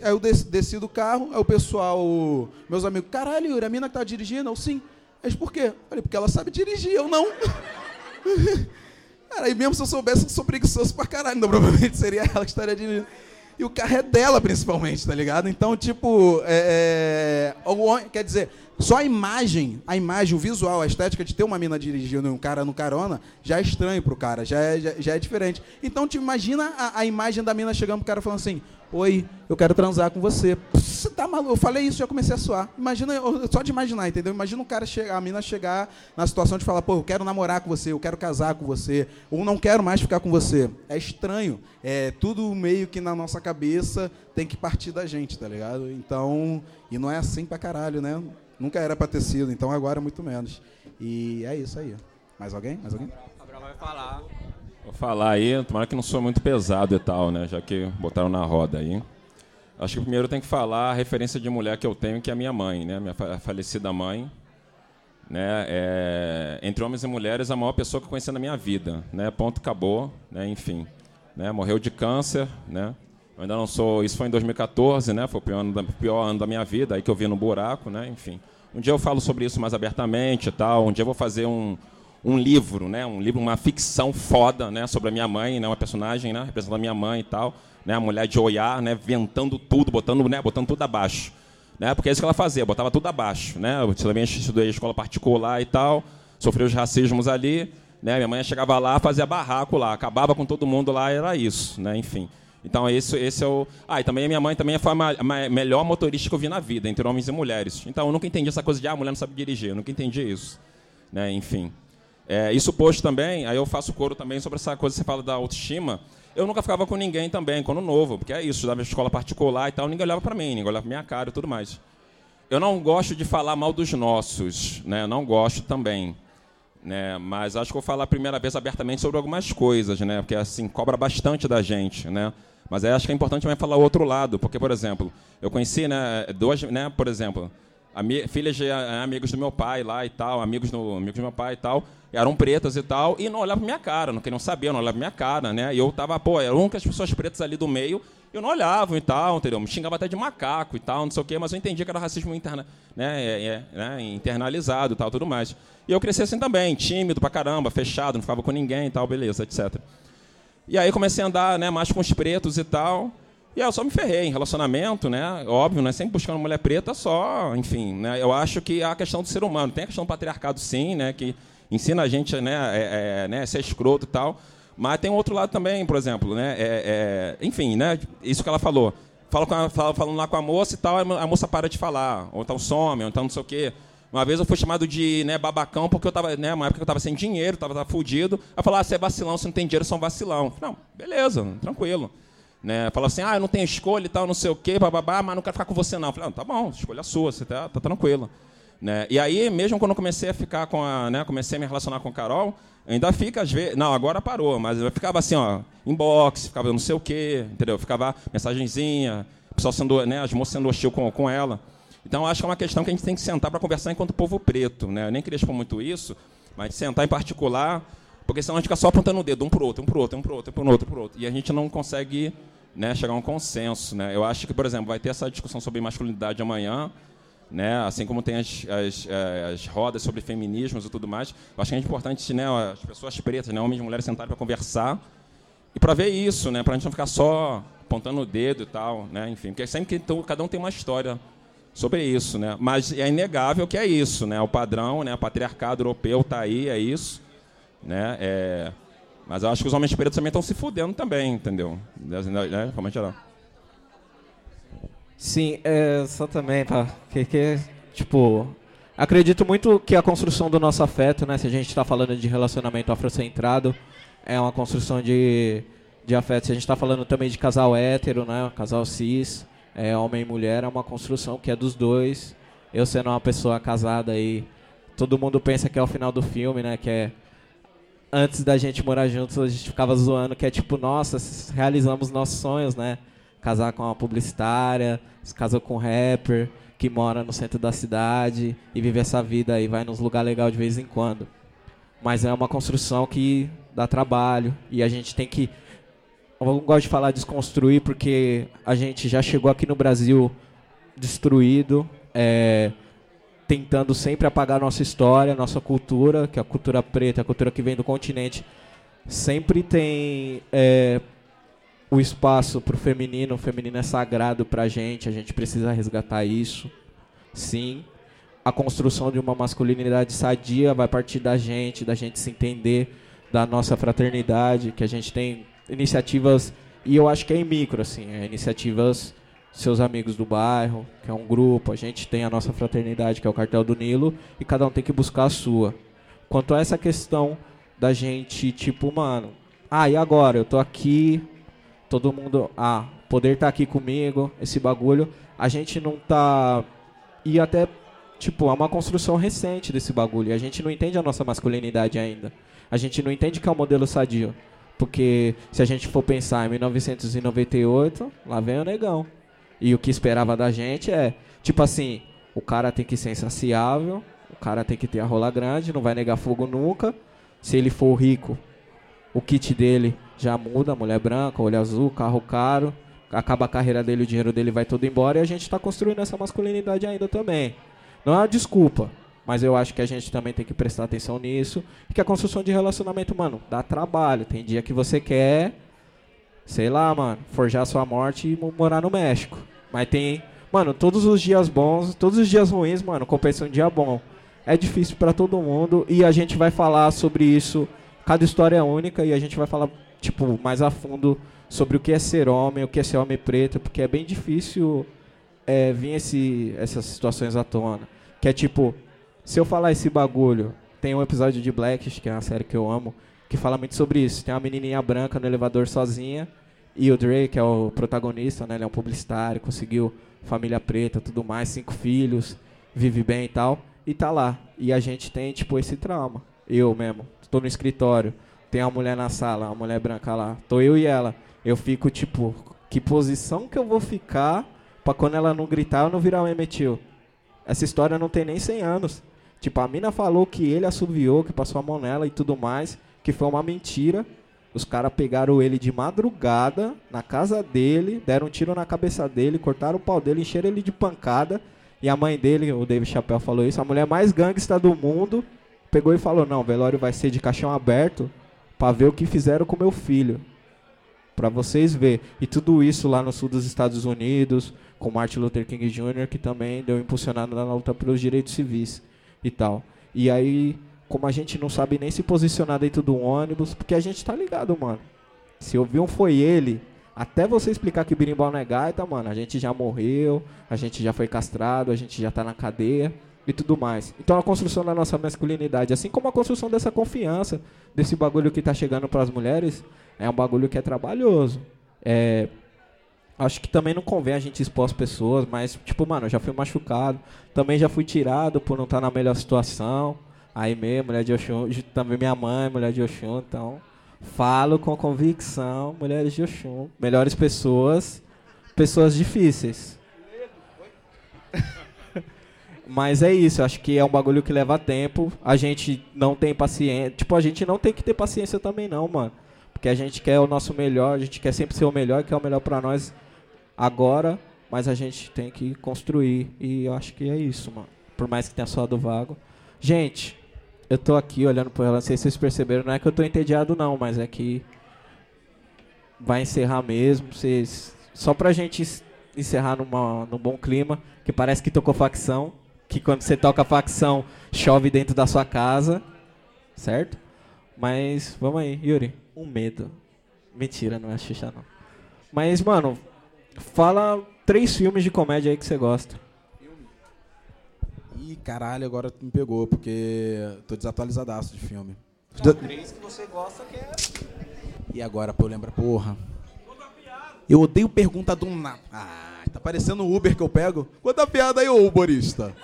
aí eu desci, desci do carro, aí o pessoal, meus amigos, caralho, Yuri, a mina que tá dirigindo? Eu, sim. Mas por quê? Eu falei, porque ela sabe dirigir, eu não. Cara, e mesmo se eu soubesse que sou preguiçoso pra caralho, não, provavelmente seria ela que estaria dirigindo. E o carro é dela, principalmente, tá ligado? Então, tipo, é, é, quer dizer, só a imagem, a imagem, o visual, a estética de ter uma mina dirigindo um cara no carona, já é estranho pro cara, já é, já, já é diferente. Então, te imagina a, a, imagem da mina chegando pro cara falando assim, oi, eu quero transar com você. Você tá maluco? Eu falei isso, já comecei a suar. Imagina, só de imaginar, entendeu? Imagina o cara chegar, a mina chegar na situação de falar, pô, eu quero namorar com você, eu quero casar com você, ou não quero mais ficar com você. É estranho. É tudo meio que na nossa cabeça tem que partir da gente, tá ligado? Então, e não é assim pra caralho, né? Nunca era para ter sido, então agora é muito menos. E é isso aí. Mais alguém? Mais alguém? Gabriel vai falar. Vou falar aí, tomara que não sou muito pesado e tal, né? Já que botaram na roda aí. Acho que primeiro tem que falar a referência de mulher que eu tenho, que é a minha mãe, né? Minha falecida mãe. Né? É, entre homens e mulheres, a maior pessoa que eu conheci na minha vida, né? Ponto, acabou, né? Enfim, né? Morreu de câncer, né? Eu ainda não sou. Isso foi em 2014, né? Foi o pior ano da, pior ano da minha vida, aí que eu vi no buraco, né? Enfim. Um dia eu falo sobre isso mais abertamente e tal. Um dia eu vou fazer um, um livro, né? Um livro, uma ficção foda, né? Sobre a minha mãe, né? Uma personagem, né? Representando a minha mãe e tal. Né? A mulher de olhar, né? Ventando tudo, botando, né? Botando tudo abaixo. Né? Porque é isso que ela fazia, botava tudo abaixo, né? Eu também estudei escola particular e tal. Sofri os racismos ali. Né? Minha mãe chegava lá, fazia barraco lá, acabava com todo mundo lá, era isso, né? Enfim. Então esse, esse é o. Ah, e também a minha mãe também foi a melhor motorista que eu vi na vida, entre homens e mulheres. Então eu nunca entendi essa coisa de ah, a mulher não sabe dirigir, eu nunca entendi isso. Né? Enfim. É, isso posto também, aí eu faço coro também sobre essa coisa que você fala da autoestima. Eu nunca ficava com ninguém também, quando novo, porque é isso, estudava escola particular e tal, ninguém olhava para mim, ninguém olhava pra minha cara e tudo mais. Eu não gosto de falar mal dos nossos, né? Não gosto também. Né? Mas acho que vou falar a primeira vez abertamente sobre algumas coisas, né? Porque assim, cobra bastante da gente, né? Mas acho que é importante também falar o outro lado, porque, por exemplo, eu conheci, né, duas, né, por exemplo, filhas de eh, amigos do meu pai lá e tal, amigos do, amigos do meu pai e tal, eram pretas e tal, e não olhavam minha cara, não queriam saber, não olhavam minha cara, né? E eu tava, pô, eram únicas pessoas pretas ali do meio, eu não olhava e tal, entendeu? Me xingava até de macaco e tal, não sei o quê, mas eu entendia que era racismo interna, né, é, é, né, internalizado e tal, tudo mais. E eu cresci assim também, tímido pra caramba, fechado, não ficava com ninguém e tal, beleza, etc. E aí comecei a andar né, mais com os pretos e tal. E aí eu só me ferrei em relacionamento, né? Óbvio, né? Sempre buscando mulher preta, só, enfim, né? Eu acho que a questão do ser humano, tem a questão do patriarcado sim, né? Que ensina a gente né, é, é, né, ser escroto e tal. Mas tem outro lado também, por exemplo, né? É, é, enfim, né? Isso que ela falou. Fala a, fala, falando lá com a moça e tal, a moça para de falar. Ou então some, ou então não sei o quê. Uma vez eu fui chamado de né, babacão porque eu tava, né, uma época eu estava sem dinheiro, estava tava fudido. Ela falou, ah, você é vacilão, você não tem dinheiro, você é um vacilão. Não, beleza, tranquilo. Né, falou assim, ah, eu não tenho escolha e tal, não sei o quê, bababá, mas não quero ficar com você não. Eu falei, ah, tá bom, escolha sua, você tá, tá tranquilo. Né? E aí, mesmo quando eu comecei a ficar com a, né, comecei a me relacionar com a Carol, ainda fica às vezes, não, agora parou, mas eu ficava assim, ó, inbox, ficava não sei o quê, entendeu? Ficava mensagenzinha, pessoal sendo, né, as moças sendo hostil com, com ela. Então, acho que é uma questão que a gente tem que sentar para conversar enquanto povo preto. Né? Eu nem queria expor muito isso, mas sentar em particular, porque senão a gente fica só apontando o dedo um para o outro, um para o outro, um para o outro, um para outro, um outro. E a gente não consegue né, chegar a um consenso. Né? Eu acho que, por exemplo, vai ter essa discussão sobre masculinidade amanhã, né? assim como tem as, as, eh, as, rodas sobre feminismos e tudo mais. Eu acho que é importante né, as pessoas pretas, né, homens e mulheres, sentarem para conversar e para ver isso, né, para a gente não ficar só apontando o dedo e tal. Né, enfim, porque sempre que cada um tem uma história sobre isso, né? Mas é inegável que é isso, né? O padrão, né? O patriarcado europeu está aí, é isso, né? É... Mas eu acho que os homens pretos também estão se fudendo também, entendeu? Né? Como é geral. Sim, é, só também, pá, que, que, tipo, acredito muito que a construção do nosso afeto, né? Se a gente está falando de relacionamento afrocentrado, é uma construção de, de afeto. Se a gente está falando também de casal hétero, né? Casal cis, é, homem e mulher é uma construção que é dos dois. Eu sendo uma pessoa casada aí, todo mundo pensa que é o final do filme, né? Que é antes da gente morar juntos, a gente ficava zoando que é tipo, nossa, realizamos nossos sonhos, né? Casar com uma publicitária, se casou com um rapper que mora no centro da cidade e vive essa vida aí, vai nos lugares legais de vez em quando. Mas é uma construção que dá trabalho e a gente tem que eu não gosto de falar desconstruir porque a gente já chegou aqui no Brasil destruído, é, tentando sempre apagar nossa história, nossa cultura, que é a cultura preta, a cultura que vem do continente, sempre tem é, o espaço para o feminino. O feminino é sagrado para a gente, a gente precisa resgatar isso. Sim, a construção de uma masculinidade sadia vai partir da gente, da gente se entender, da nossa fraternidade, que a gente tem iniciativas, e eu acho que é em micro, assim, é iniciativas seus amigos do bairro, que é um grupo, a gente tem a nossa fraternidade, que é o Cartel do Nilo, e cada um tem que buscar a sua. Quanto a essa questão da gente, tipo, mano, ah, e agora? Eu tô aqui, todo mundo, ah, poder tá aqui comigo, esse bagulho, a gente não tá. E até, tipo, é uma construção recente desse bagulho, e a gente não entende a nossa masculinidade ainda. A gente não entende que é um modelo sadio. Porque se a gente for pensar em 1998, lá vem o negão. E o que esperava da gente é, tipo assim, o cara tem que ser insaciável, o cara tem que ter a rola grande, não vai negar fogo nunca. Se ele for rico, o kit dele já muda, mulher branca, olho azul, carro caro, acaba a carreira dele, o dinheiro dele vai todo embora e a gente está construindo essa masculinidade ainda também. Não é uma desculpa, mas eu acho que a gente também tem que prestar atenção nisso. Que a construção de relacionamento, mano, dá trabalho. Tem dia que você quer, sei lá, mano, forjar sua morte e morar no México. Mas tem, mano, todos os dias bons, todos os dias ruins, mano, compensa um dia bom. É difícil para todo mundo e a gente vai falar sobre isso. Cada história é única e a gente vai falar, tipo, mais a fundo sobre o que é ser homem, o que é ser homem preto, porque é bem difícil é, vir esse, essas situações à tona. Que é tipo, se eu falar esse bagulho, tem um episódio de Blackish, que é uma série que eu amo, que fala muito sobre isso. Tem uma menininha branca no elevador sozinha, e o Drake, que é o protagonista, né, ele é um publicitário, conseguiu família preta, tudo mais, cinco filhos, vive bem e tal, e tá lá. E a gente tem, tipo, esse trauma. Eu mesmo, tô no escritório, tem uma mulher na sala, uma mulher branca lá, tô eu e ela. Eu fico, tipo, que posição que eu vou ficar pra quando ela não gritar eu não virar um emetil? Essa história não tem nem 100 anos. Tipo, a mina falou que ele assoviou, que passou a mão nela e tudo mais, que foi uma mentira. Os caras pegaram ele de madrugada na casa dele, deram um tiro na cabeça dele, cortaram o pau dele, encheram ele de pancada. E a mãe dele, o David Chappelle falou isso, a mulher mais gangsta do mundo, pegou e falou: Não, o velório vai ser de caixão aberto para ver o que fizeram com meu filho. Para vocês ver. E tudo isso lá no sul dos Estados Unidos, com Martin Luther King Jr., que também deu impulsionado na luta pelos direitos civis e tal. E aí, como a gente não sabe nem se posicionar dentro do ônibus, porque a gente tá ligado, mano. Se ouviu um foi ele, até você explicar que birimbau não é gaita, mano, a gente já morreu, a gente já foi castrado, a gente já tá na cadeia e tudo mais. Então a construção da nossa masculinidade, assim como a construção dessa confiança, desse bagulho que tá chegando para as mulheres, é um bagulho que é trabalhoso. É, acho que também não convém a gente expor as pessoas, mas, tipo, mano, eu já fui machucado, também já fui tirado por não estar tá na melhor situação. Aí mesmo, mulher de Oxum, também minha mãe, mulher de Oxum, então falo com convicção, mulheres de Oxum, melhores pessoas, pessoas difíceis. Mas é isso, acho que é um bagulho que leva tempo. A gente não tem paciência. Tipo, a gente não tem que ter paciência também, não, mano. Porque a gente quer o nosso melhor, a gente quer sempre ser o melhor, quer o melhor para nós agora, mas a gente tem que construir. E eu acho que é isso, mano. Por mais que tenha só do vago. Gente, eu tô aqui olhando pro ela, não sei se vocês perceberam, não é que eu tô entediado não, mas é que vai encerrar mesmo, vocês só pra gente encerrar numa, num bom clima, que parece que tocou facção, que quando você toca facção, chove dentro da sua casa, certo? Mas vamos aí, Yuri. Um medo. Mentira, não é Xuxa não. Mas, mano, Fala três filmes de comédia aí que você gosta. Ih, caralho, agora me pegou, porque tô desatualizadaço de filme. Não, três que você gosta que é... E agora, pô, lembra, porra. Eu odeio pergunta do nada. Ah, tá parecendo o Uber que eu pego. Conta a piada aí, ô Uberista.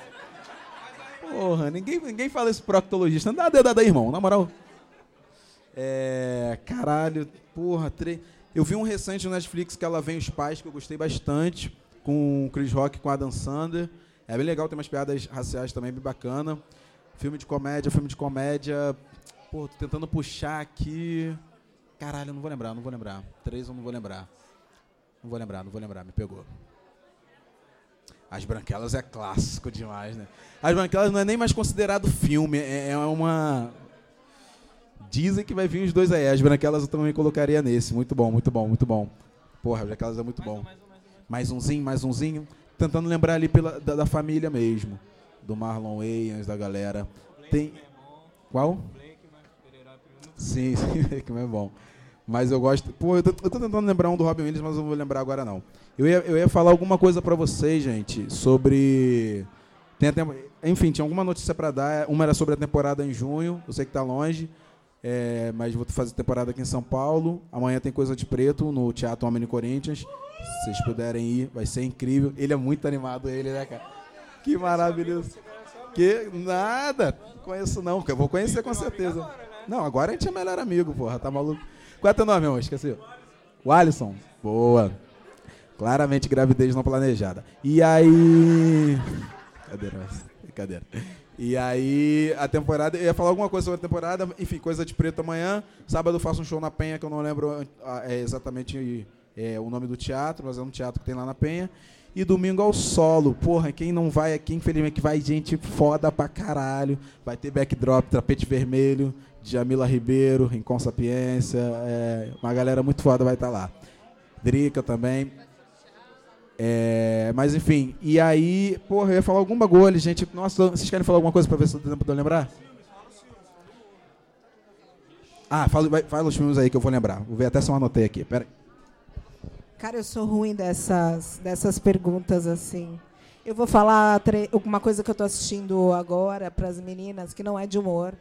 Porra, ninguém, ninguém fala isso proctologista. Não dá dedada aí, irmão, na moral. É. Caralho, porra, três. Eu vi um recente no Netflix que ela vem os pais, que eu gostei bastante, com o Chris Rock com a Adam Sander. É bem legal, tem umas piadas raciais também bem bacana. Filme de comédia, filme de comédia. Pô, tô tentando puxar aqui. Caralho, não vou lembrar, não vou lembrar. Três eu não vou lembrar. Não vou lembrar, não vou lembrar, me pegou. As Branquelas é clássico demais, né? As Branquelas não é nem mais considerado filme, é, é uma Dizem que vai vir os dois aí. As branquelas eu também colocaria nesse. Muito bom, muito bom, muito bom. Porra, as branquelas é muito bom. Mais umzinho, mais umzinho. Tentando lembrar ali pela, da, da família mesmo. Do Marlon Wayans, da galera. Tem. Qual? Sim, sim, que é bom. Mas eu gosto. Pô, eu tô, eu tô, tentando lembrar um do Robin Williams, mas eu não vou lembrar agora não. Eu ia, eu ia falar alguma coisa para vocês, gente, sobre. Tem até, enfim, tinha alguma notícia para dar. Uma era sobre a temporada em junho, eu sei que tá longe. É, mas vou fazer temporada aqui em São Paulo. Amanhã tem Coisa de Preto no Teatro Homem Corinthians. Se vocês puderem ir, vai ser incrível. Ele é muito animado, ele, né, cara? Que maravilhoso. Que nada. Conheço não, eu vou conhecer com certeza. Não, agora a gente é melhor amigo, porra. Tá maluco? Qual é teu nome, irmão? Esqueci. O Alisson. Boa. Claramente gravidez não planejada. E aí. Cadeira, brincadeira. E aí, a temporada. Eu ia falar alguma coisa sobre a temporada, enfim, coisa de preto amanhã. Sábado eu faço um show na Penha, que eu não lembro é, exatamente é, o nome do teatro, mas é um teatro que tem lá na Penha. E domingo ao solo. Porra, quem não vai aqui, infelizmente, vai gente foda pra caralho. Vai ter backdrop, tapete vermelho, Jamila Ribeiro, Rincon Sapiência. É, uma galera muito foda vai estar tá lá. Drica também. É, mas enfim, e aí, porra, eu ia falar algum bagulho, gente. Nossa, vocês querem falar alguma coisa pra ver se eu tempo de lembrar? Ah, fala, vai, fala os filmes aí que eu vou lembrar. Vou ver até se eu anotei aqui. Pera aí. Cara, eu sou ruim dessas, dessas perguntas assim. Eu vou falar uma coisa que eu tô assistindo agora para as meninas, que não é de humor,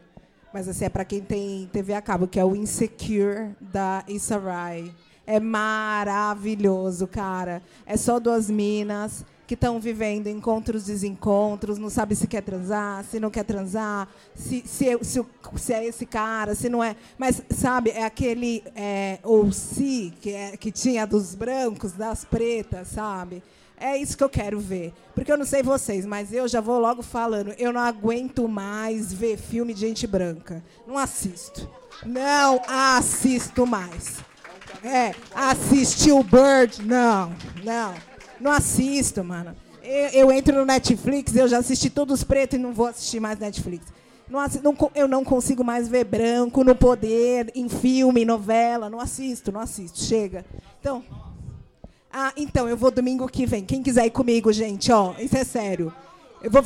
mas assim, é para quem tem TV a cabo, que é o Insecure da Issa Rae. É maravilhoso, cara. É só duas minas. Que estão vivendo encontros, desencontros, não sabe se quer transar, se não quer transar, se, se, é, se, se é esse cara, se não é. Mas, sabe, é aquele é, ou se que, é, que tinha dos brancos, das pretas, sabe? É isso que eu quero ver. Porque eu não sei vocês, mas eu já vou logo falando. Eu não aguento mais ver filme de gente branca. Não assisto. Não assisto mais. É, assistir o Bird? Não, não. Não assisto, mano. Eu, eu, entro no Netflix, eu já assisti todos pretos e não vou assistir mais Netflix. Não, não, eu não consigo mais ver branco no poder, em filme, novela. Não assisto, não assisto. Chega. Então. Ah, então, eu vou domingo que vem. Quem quiser ir comigo, gente, ó, isso é sério. Eu vou.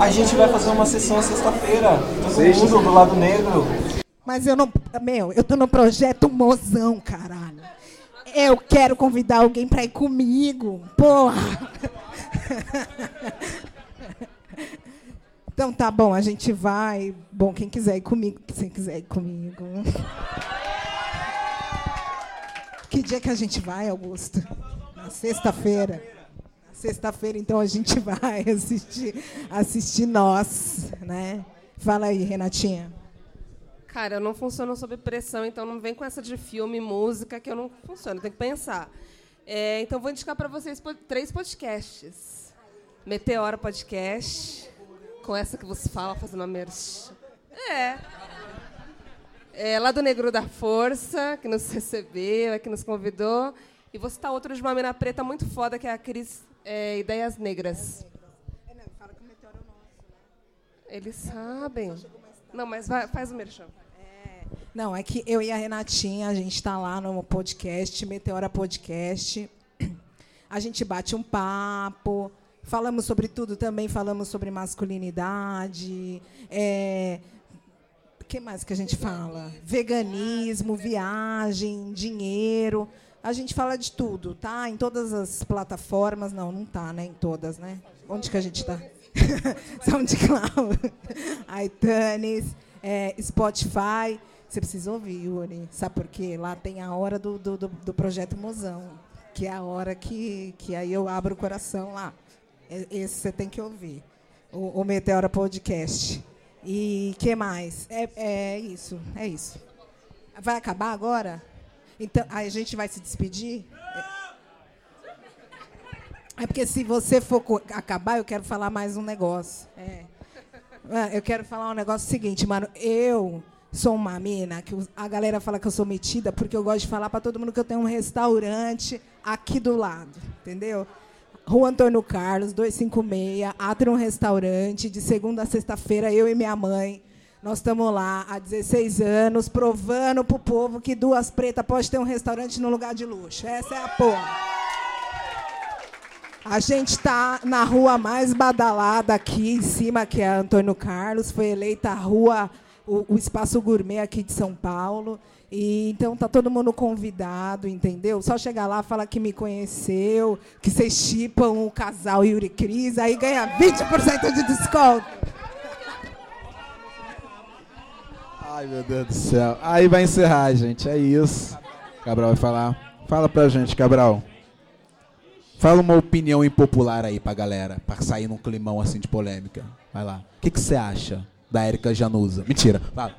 A gente vai fazer uma sessão sexta-feira. Todo mundo do lado negro. Mas eu não. Meu, eu tô no projeto mozão, caralho. Eu quero convidar alguém para ir comigo. Porra! Então tá bom, a gente vai. Bom, quem quiser ir comigo, quem quiser ir comigo. Que dia que a gente vai, Augusto? Na sexta-feira. Na sexta-feira, então a gente vai assistir, assistir nós, né? Fala aí, Renatinha. Cara, eu não funciono sob pressão, então não vem com essa de filme, música, que eu não funciono, tem que pensar. É, então vou indicar para vocês três podcasts. Meteora Podcast, com essa que você fala, fazendo a merch. É. é. Lá do Negro da Força, que nos recebeu, que nos convidou. E vou citar outro de uma mina preta muito foda, que é a Cris é, Ideias Negras. Eles sabem. Não, mas vai, faz o merchan. Não, é que eu e a Renatinha, a gente está lá no podcast, Meteora Podcast. A gente bate um papo, falamos sobre tudo também, falamos sobre masculinidade. É, que mais que a gente fala? Veganismo, viagem, dinheiro. A gente fala de tudo, tá? Em todas as plataformas. Não, não tá, né? Em todas, né? Onde que a gente está? SoundCloud, iTunes, é, Spotify. Você precisa ouvir, Yuri. Sabe por quê? Lá tem a hora do, do, do, projeto Mozão, que é a hora que, que aí eu abro o coração lá. Esse você tem que ouvir. O, o Meteora Podcast. E que mais? É, é isso, é isso. Vai acabar agora? Então, a gente vai se despedir? É porque se você for acabar, eu quero falar mais um negócio. É. Eu quero falar um negócio seguinte, mano. Eu sou uma mina que a galera fala que eu sou metida porque eu gosto de falar para todo mundo que eu tenho um restaurante aqui do lado, entendeu? Rua Antônio Carlos, 256, Atrium Restaurante, de segunda a sexta-feira, eu e minha mãe. Nós estamos lá há 16 anos, provando pro povo que duas pretas pode ter um restaurante no lugar de luxo. Essa é a porra. A gente está na rua mais badalada aqui em cima, que é Antônio Carlos. Foi eleita a rua o, o Espaço Gourmet aqui de São Paulo. E, então tá todo mundo convidado, entendeu? Só chegar lá, falar que me conheceu, que vocês chipam o casal Yuri Cris, aí ganha 20% de desconto. Ai, meu Deus do céu. Aí vai encerrar, gente. É isso. Cabral vai falar. Fala pra gente, Cabral. Fala uma opinião impopular aí pra galera, pra sair num climão assim de polêmica. Vai lá. O que você acha? Da Érica Januza. Mentira. Fala.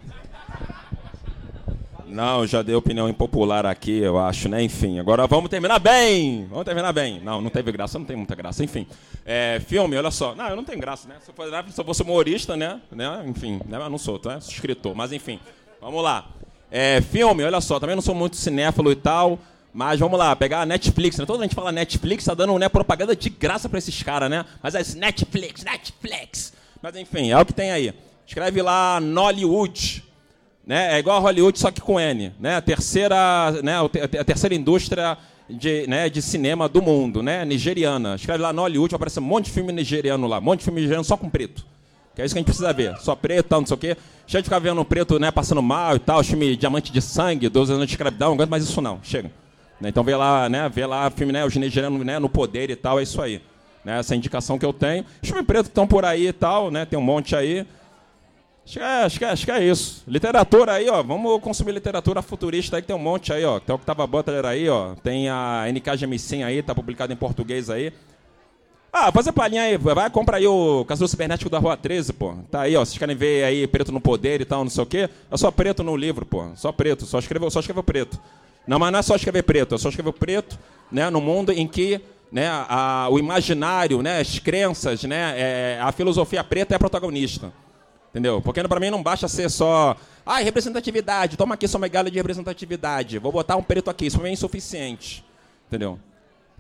Não, já dei opinião impopular aqui, eu acho, né? Enfim, agora vamos terminar bem! Vamos terminar bem. Não, não teve graça, não tem muita graça. Enfim, é, filme, olha só. Não, eu não tenho graça, né? Se eu, fosse, se eu fosse humorista, né? né? Enfim, né? eu não sou, tá? Sou escritor, mas enfim. Vamos lá. É, filme, olha só, também não sou muito cinéfilo e tal, mas vamos lá, pegar a Netflix, né? Toda a gente fala Netflix, tá dando né, propaganda de graça pra esses caras, né? Mas é Netflix, Netflix. Mas enfim, é o que tem aí. Escreve lá Nollywood. Né? É igual a Hollywood, só que com N. Né? A, terceira, né? a terceira indústria de, né, de cinema do mundo, né? nigeriana. Escreve lá Nollywood, vai aparecer um monte de filme nigeriano lá. Um monte de filme nigeriano só com preto. Que é isso que a gente precisa ver. Só preto, tal, não sei o quê. Chega de ficar vendo preto né, passando mal e tal, filme Diamante de Sangue, 12 anos de escravidão, não aguento mais isso não. Chega. Né? Então vê lá, né, vê lá filme, né, os nigerianos né, no poder e tal, é isso aí. Né, essa indicação que eu tenho. Os filmes pretos estão por aí e tal, né? Tem um monte aí. Acho que, é, acho, que é, acho que é isso. Literatura aí, ó. Vamos consumir literatura futurista aí, que tem um monte aí, ó. Tem o Octava Butler aí, ó. Tem a NK Gemicin aí, tá publicado em português aí. Ah, fazer palhinha aí, vai, compra aí o Casulo Cibernético da Rua 13, pô. Tá aí, ó. Vocês querem ver aí preto no poder e tal, não sei o quê. É só preto no livro, pô. Só preto, só escreveu, só escreveu preto. Não, mas não é só escrever preto, é só escrever preto, né, no mundo em que né, a, o imaginário, né, as crenças, né, é, a filosofia preta é a protagonista. Entendeu? Porque para mim não basta ser só. Ah, representatividade, toma aqui sua megala de representatividade. Vou botar um preto aqui, isso para mim é insuficiente. Entendeu?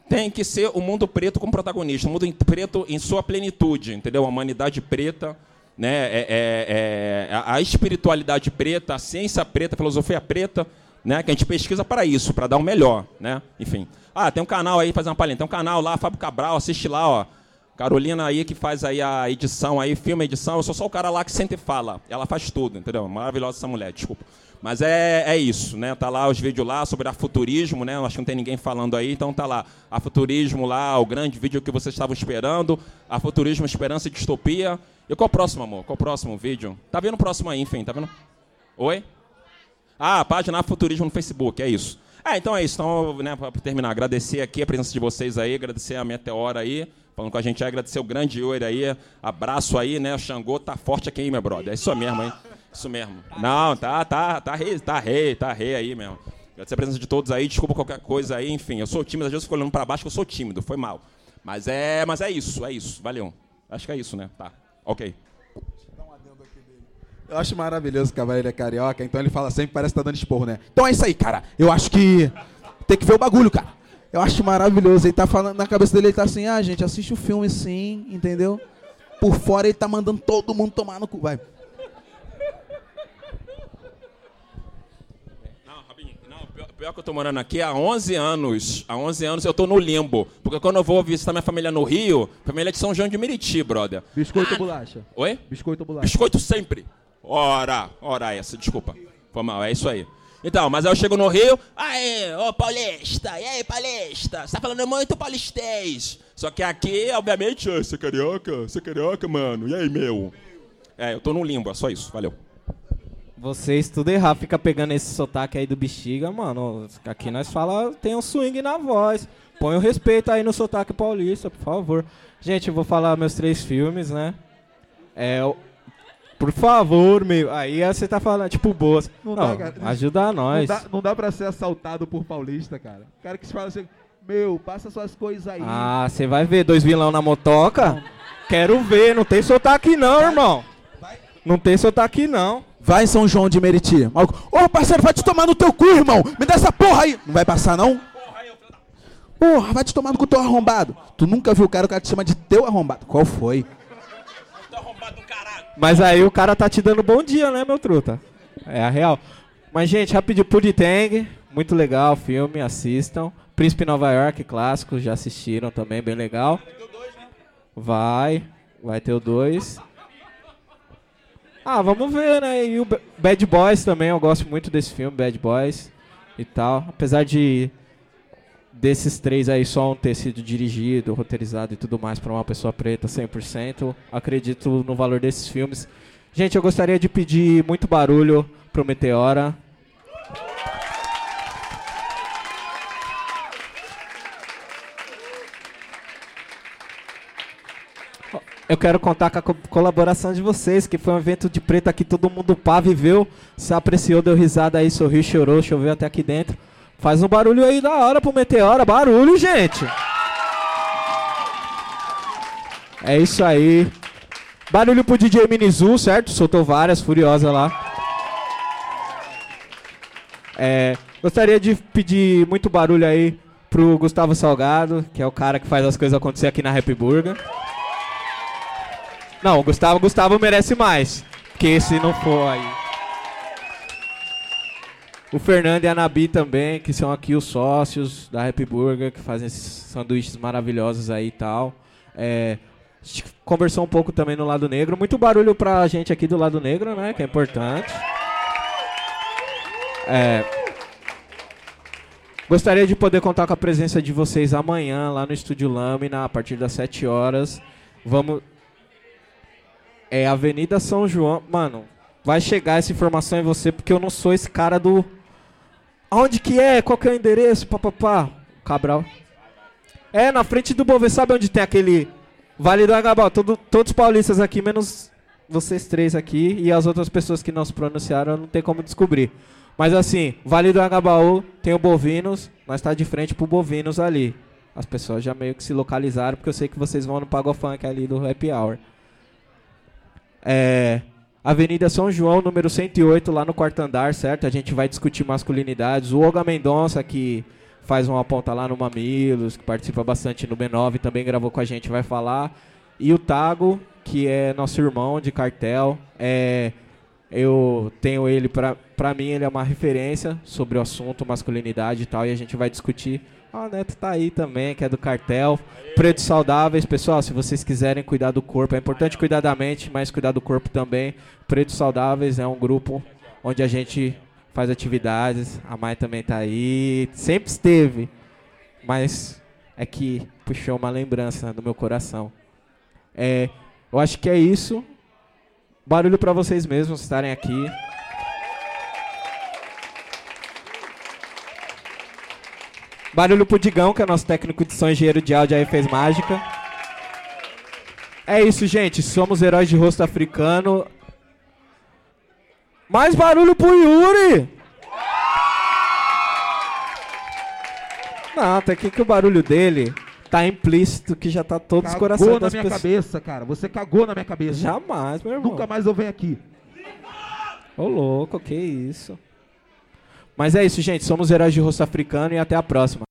Tem que ser o mundo preto como protagonista, o mundo preto em sua plenitude, entendeu? A humanidade preta, né? É, é, é, a espiritualidade preta, a ciência preta, a filosofia preta, né? Que a gente pesquisa para isso, para dar o melhor, né? Enfim. Ah, tem um canal aí, fazer uma palhinha. Tem um canal lá, Fábio Cabral, assiste lá, ó. Carolina aí que faz aí a edição aí, filma edição. Eu sou só o cara lá que sente e fala. Ela faz tudo, entendeu? Maravilhosa essa mulher, desculpa. Mas é, é isso, né? Tá lá os vídeos lá sobre afuturismo, né? Acho que não tem ninguém falando aí, então tá lá. Afuturismo lá, o grande vídeo que vocês estavam esperando. Afuturismo, esperança e distopia. E qual o próximo, amor? Qual o próximo vídeo? Tá vendo o próximo aí, enfim, tá vendo? Oi? Ah, a página Afuturismo no Facebook, é isso. É, então é isso. Então, né, para terminar, agradecer aqui a presença de vocês aí, agradecer a Meteora aí, falando com a gente, agradecer o grande Yuri aí, abraço aí, né? O Xangô tá forte aqui, meu brother. É isso mesmo, hein? Isso mesmo. Não, tá, tá, tá rei, tá rei, tá rei aí mesmo. Agradecer a presença de todos aí, desculpa qualquer coisa aí, enfim. Eu sou tímido, às vezes eu fico olhando para baixo que eu sou tímido, foi mal. Mas é, mas é isso, é isso. Valeu. Acho que é isso, né? Tá. Ok. Eu acho maravilhoso que o Cavaleiro é carioca, então ele fala sempre, parece que tá dando esporro, né? Então é isso aí, cara. Eu acho que tem que ver o bagulho, cara. Eu acho maravilhoso. Ele tá falando, na cabeça dele, ele tá assim, ah, gente, assiste o filme sim, entendeu? Por fora ele tá mandando todo mundo tomar no cu. Vai. Pior que eu tô morando aqui há 11 anos. Há 11 anos eu tô no limbo. Porque quando eu vou visitar minha família no Rio, família é de São João de Meriti, brother. Biscoito ou bolacha? Oi? Biscoito ou bolacha? Biscoito sempre. Ora, ora essa, desculpa. Foi mal, é isso aí. Então, mas aí eu chego no Rio, aê, ô paulista, e aí paulista, você tá falando muito paulistês. Só que aqui, obviamente, você é carioca, você é carioca, mano, e aí, meu? É, eu tô no limbo, é só isso, valeu. Vocês tudo errado, fica pegando esse sotaque aí do bexiga, mano. Aqui nós fala, tem um swing na voz. Põe o respeito aí no sotaque paulista, por favor. Gente, eu vou falar meus três filmes, né? É, por favor, meu. Aí você tá falando, tipo, boas. Não, não dá, ajuda nós. Não dá, não dá pra ser assaltado por paulista, cara. O cara que se fala assim, meu, passa suas coisas aí. Ah, você vai ver dois vilão na motoca? Quero ver, não tem sotaque não, irmão. Não tem sotaque não. Vai em São João de Meriti. Ô, oh, parceiro, vai te tomar no teu cu, irmão. Me dá essa porra aí. Não vai passar, não? Porra, vai te tomar no cu teu arrombado. Tu nunca viu o cara, o cara te chama de teu arrombado. Qual foi? Mas aí o cara tá te dando bom dia, né, meu truta? É a real. Mas, gente, rapidinho, Puditang, muito legal o filme, assistam. Príncipe Nova York, clássico, já assistiram também, bem legal. Vai, vai ter o 2. Ah, vamos ver, né? E o Bad Boys também, eu gosto muito desse filme, Bad Boys e tal. Apesar de desses três aí só um ter sido dirigido, roteirizado e tudo mais para uma pessoa preta 100%, acredito no valor desses filmes. Gente, eu gostaria de pedir muito barulho pro Meteora. Eu quero contar com a co colaboração de vocês, que foi um evento de preto aqui, todo mundo pá, viveu, se apreciou, deu risada aí, sorriu, chorou, choveu até aqui dentro. Faz um barulho aí da hora pro Meteora, barulho, gente! É isso aí. Barulho pro DJ Minizu, certo? Soltou várias, furiosa lá. É, gostaria de pedir muito barulho aí pro Gustavo Salgado, que é o cara que faz as coisas acontecer aqui na Happy Burger. Não, Gustavo, Gustavo merece mais. Porque se não for aí. O Fernando e a Nabi também, que são aqui os sócios da Happy Burger, que fazem esses sanduíches maravilhosos aí e tal. É, a gente conversou um pouco também no lado negro. Muito barulho pra gente aqui do lado negro, né? Que é importante. É, gostaria de poder contar com a presença de vocês amanhã lá no Estúdio Lâmina, a partir das 7 horas. Vamos, é Avenida São João. Mano, vai chegar essa informação em você porque eu não sou esse cara do. Aonde que é? Qual que é o endereço? Papapá. Cabral. É, na frente do Bové, sabe onde tem aquele Vale do Agabal, todo, todos paulistas aqui, menos vocês três aqui e as outras pessoas que não se pronunciaram, não tem como descobrir. Mas assim, Vale do Agabaú tem o Bovinos, nós está de frente pro Bovinos ali. As pessoas já meio que se localizaram, porque eu sei que vocês vão no Pago Funk ali do Happy Hour. É, Avenida São João, número 108, lá no quarto andar, certo? A gente vai discutir masculinidades. O Olga Mendonça, que faz uma ponta lá no Mamilos, que participa bastante no B9, também gravou com a gente, vai falar. E o Tago, que é nosso irmão de cartel. É, eu tenho ele, pra mim, ele é uma referência sobre o assunto masculinidade e tal, e a gente vai discutir. Ah, o Neto tá aí também, que é do cartel. Pretos Saudáveis, pessoal, se vocês quiserem cuidar do corpo, é importante cuidar da mente, mas cuidar do corpo também. Pretos Saudáveis é um grupo onde a gente faz atividades. A Mai também tá aí, sempre esteve, mas é que puxou uma lembrança do meu coração. É, eu acho que é isso. Barulho para vocês mesmos estarem aqui. Barulho pro Digão, que é nosso técnico de som engenheiro de áudio aí fez mágica. É isso, gente. Somos heróis de rosto africano. Mais barulho pro Yuri! Não, até aqui que o barulho dele tá implícito que já tá todos os corações Cagou na das minha pessoas. cabeça, cara. Você cagou na minha cabeça. Jamais, meu irmão. Nunca mais eu venho aqui. Ô louco, que isso. Mas é isso, gente. Somos heróis de rosto africano e até a próxima.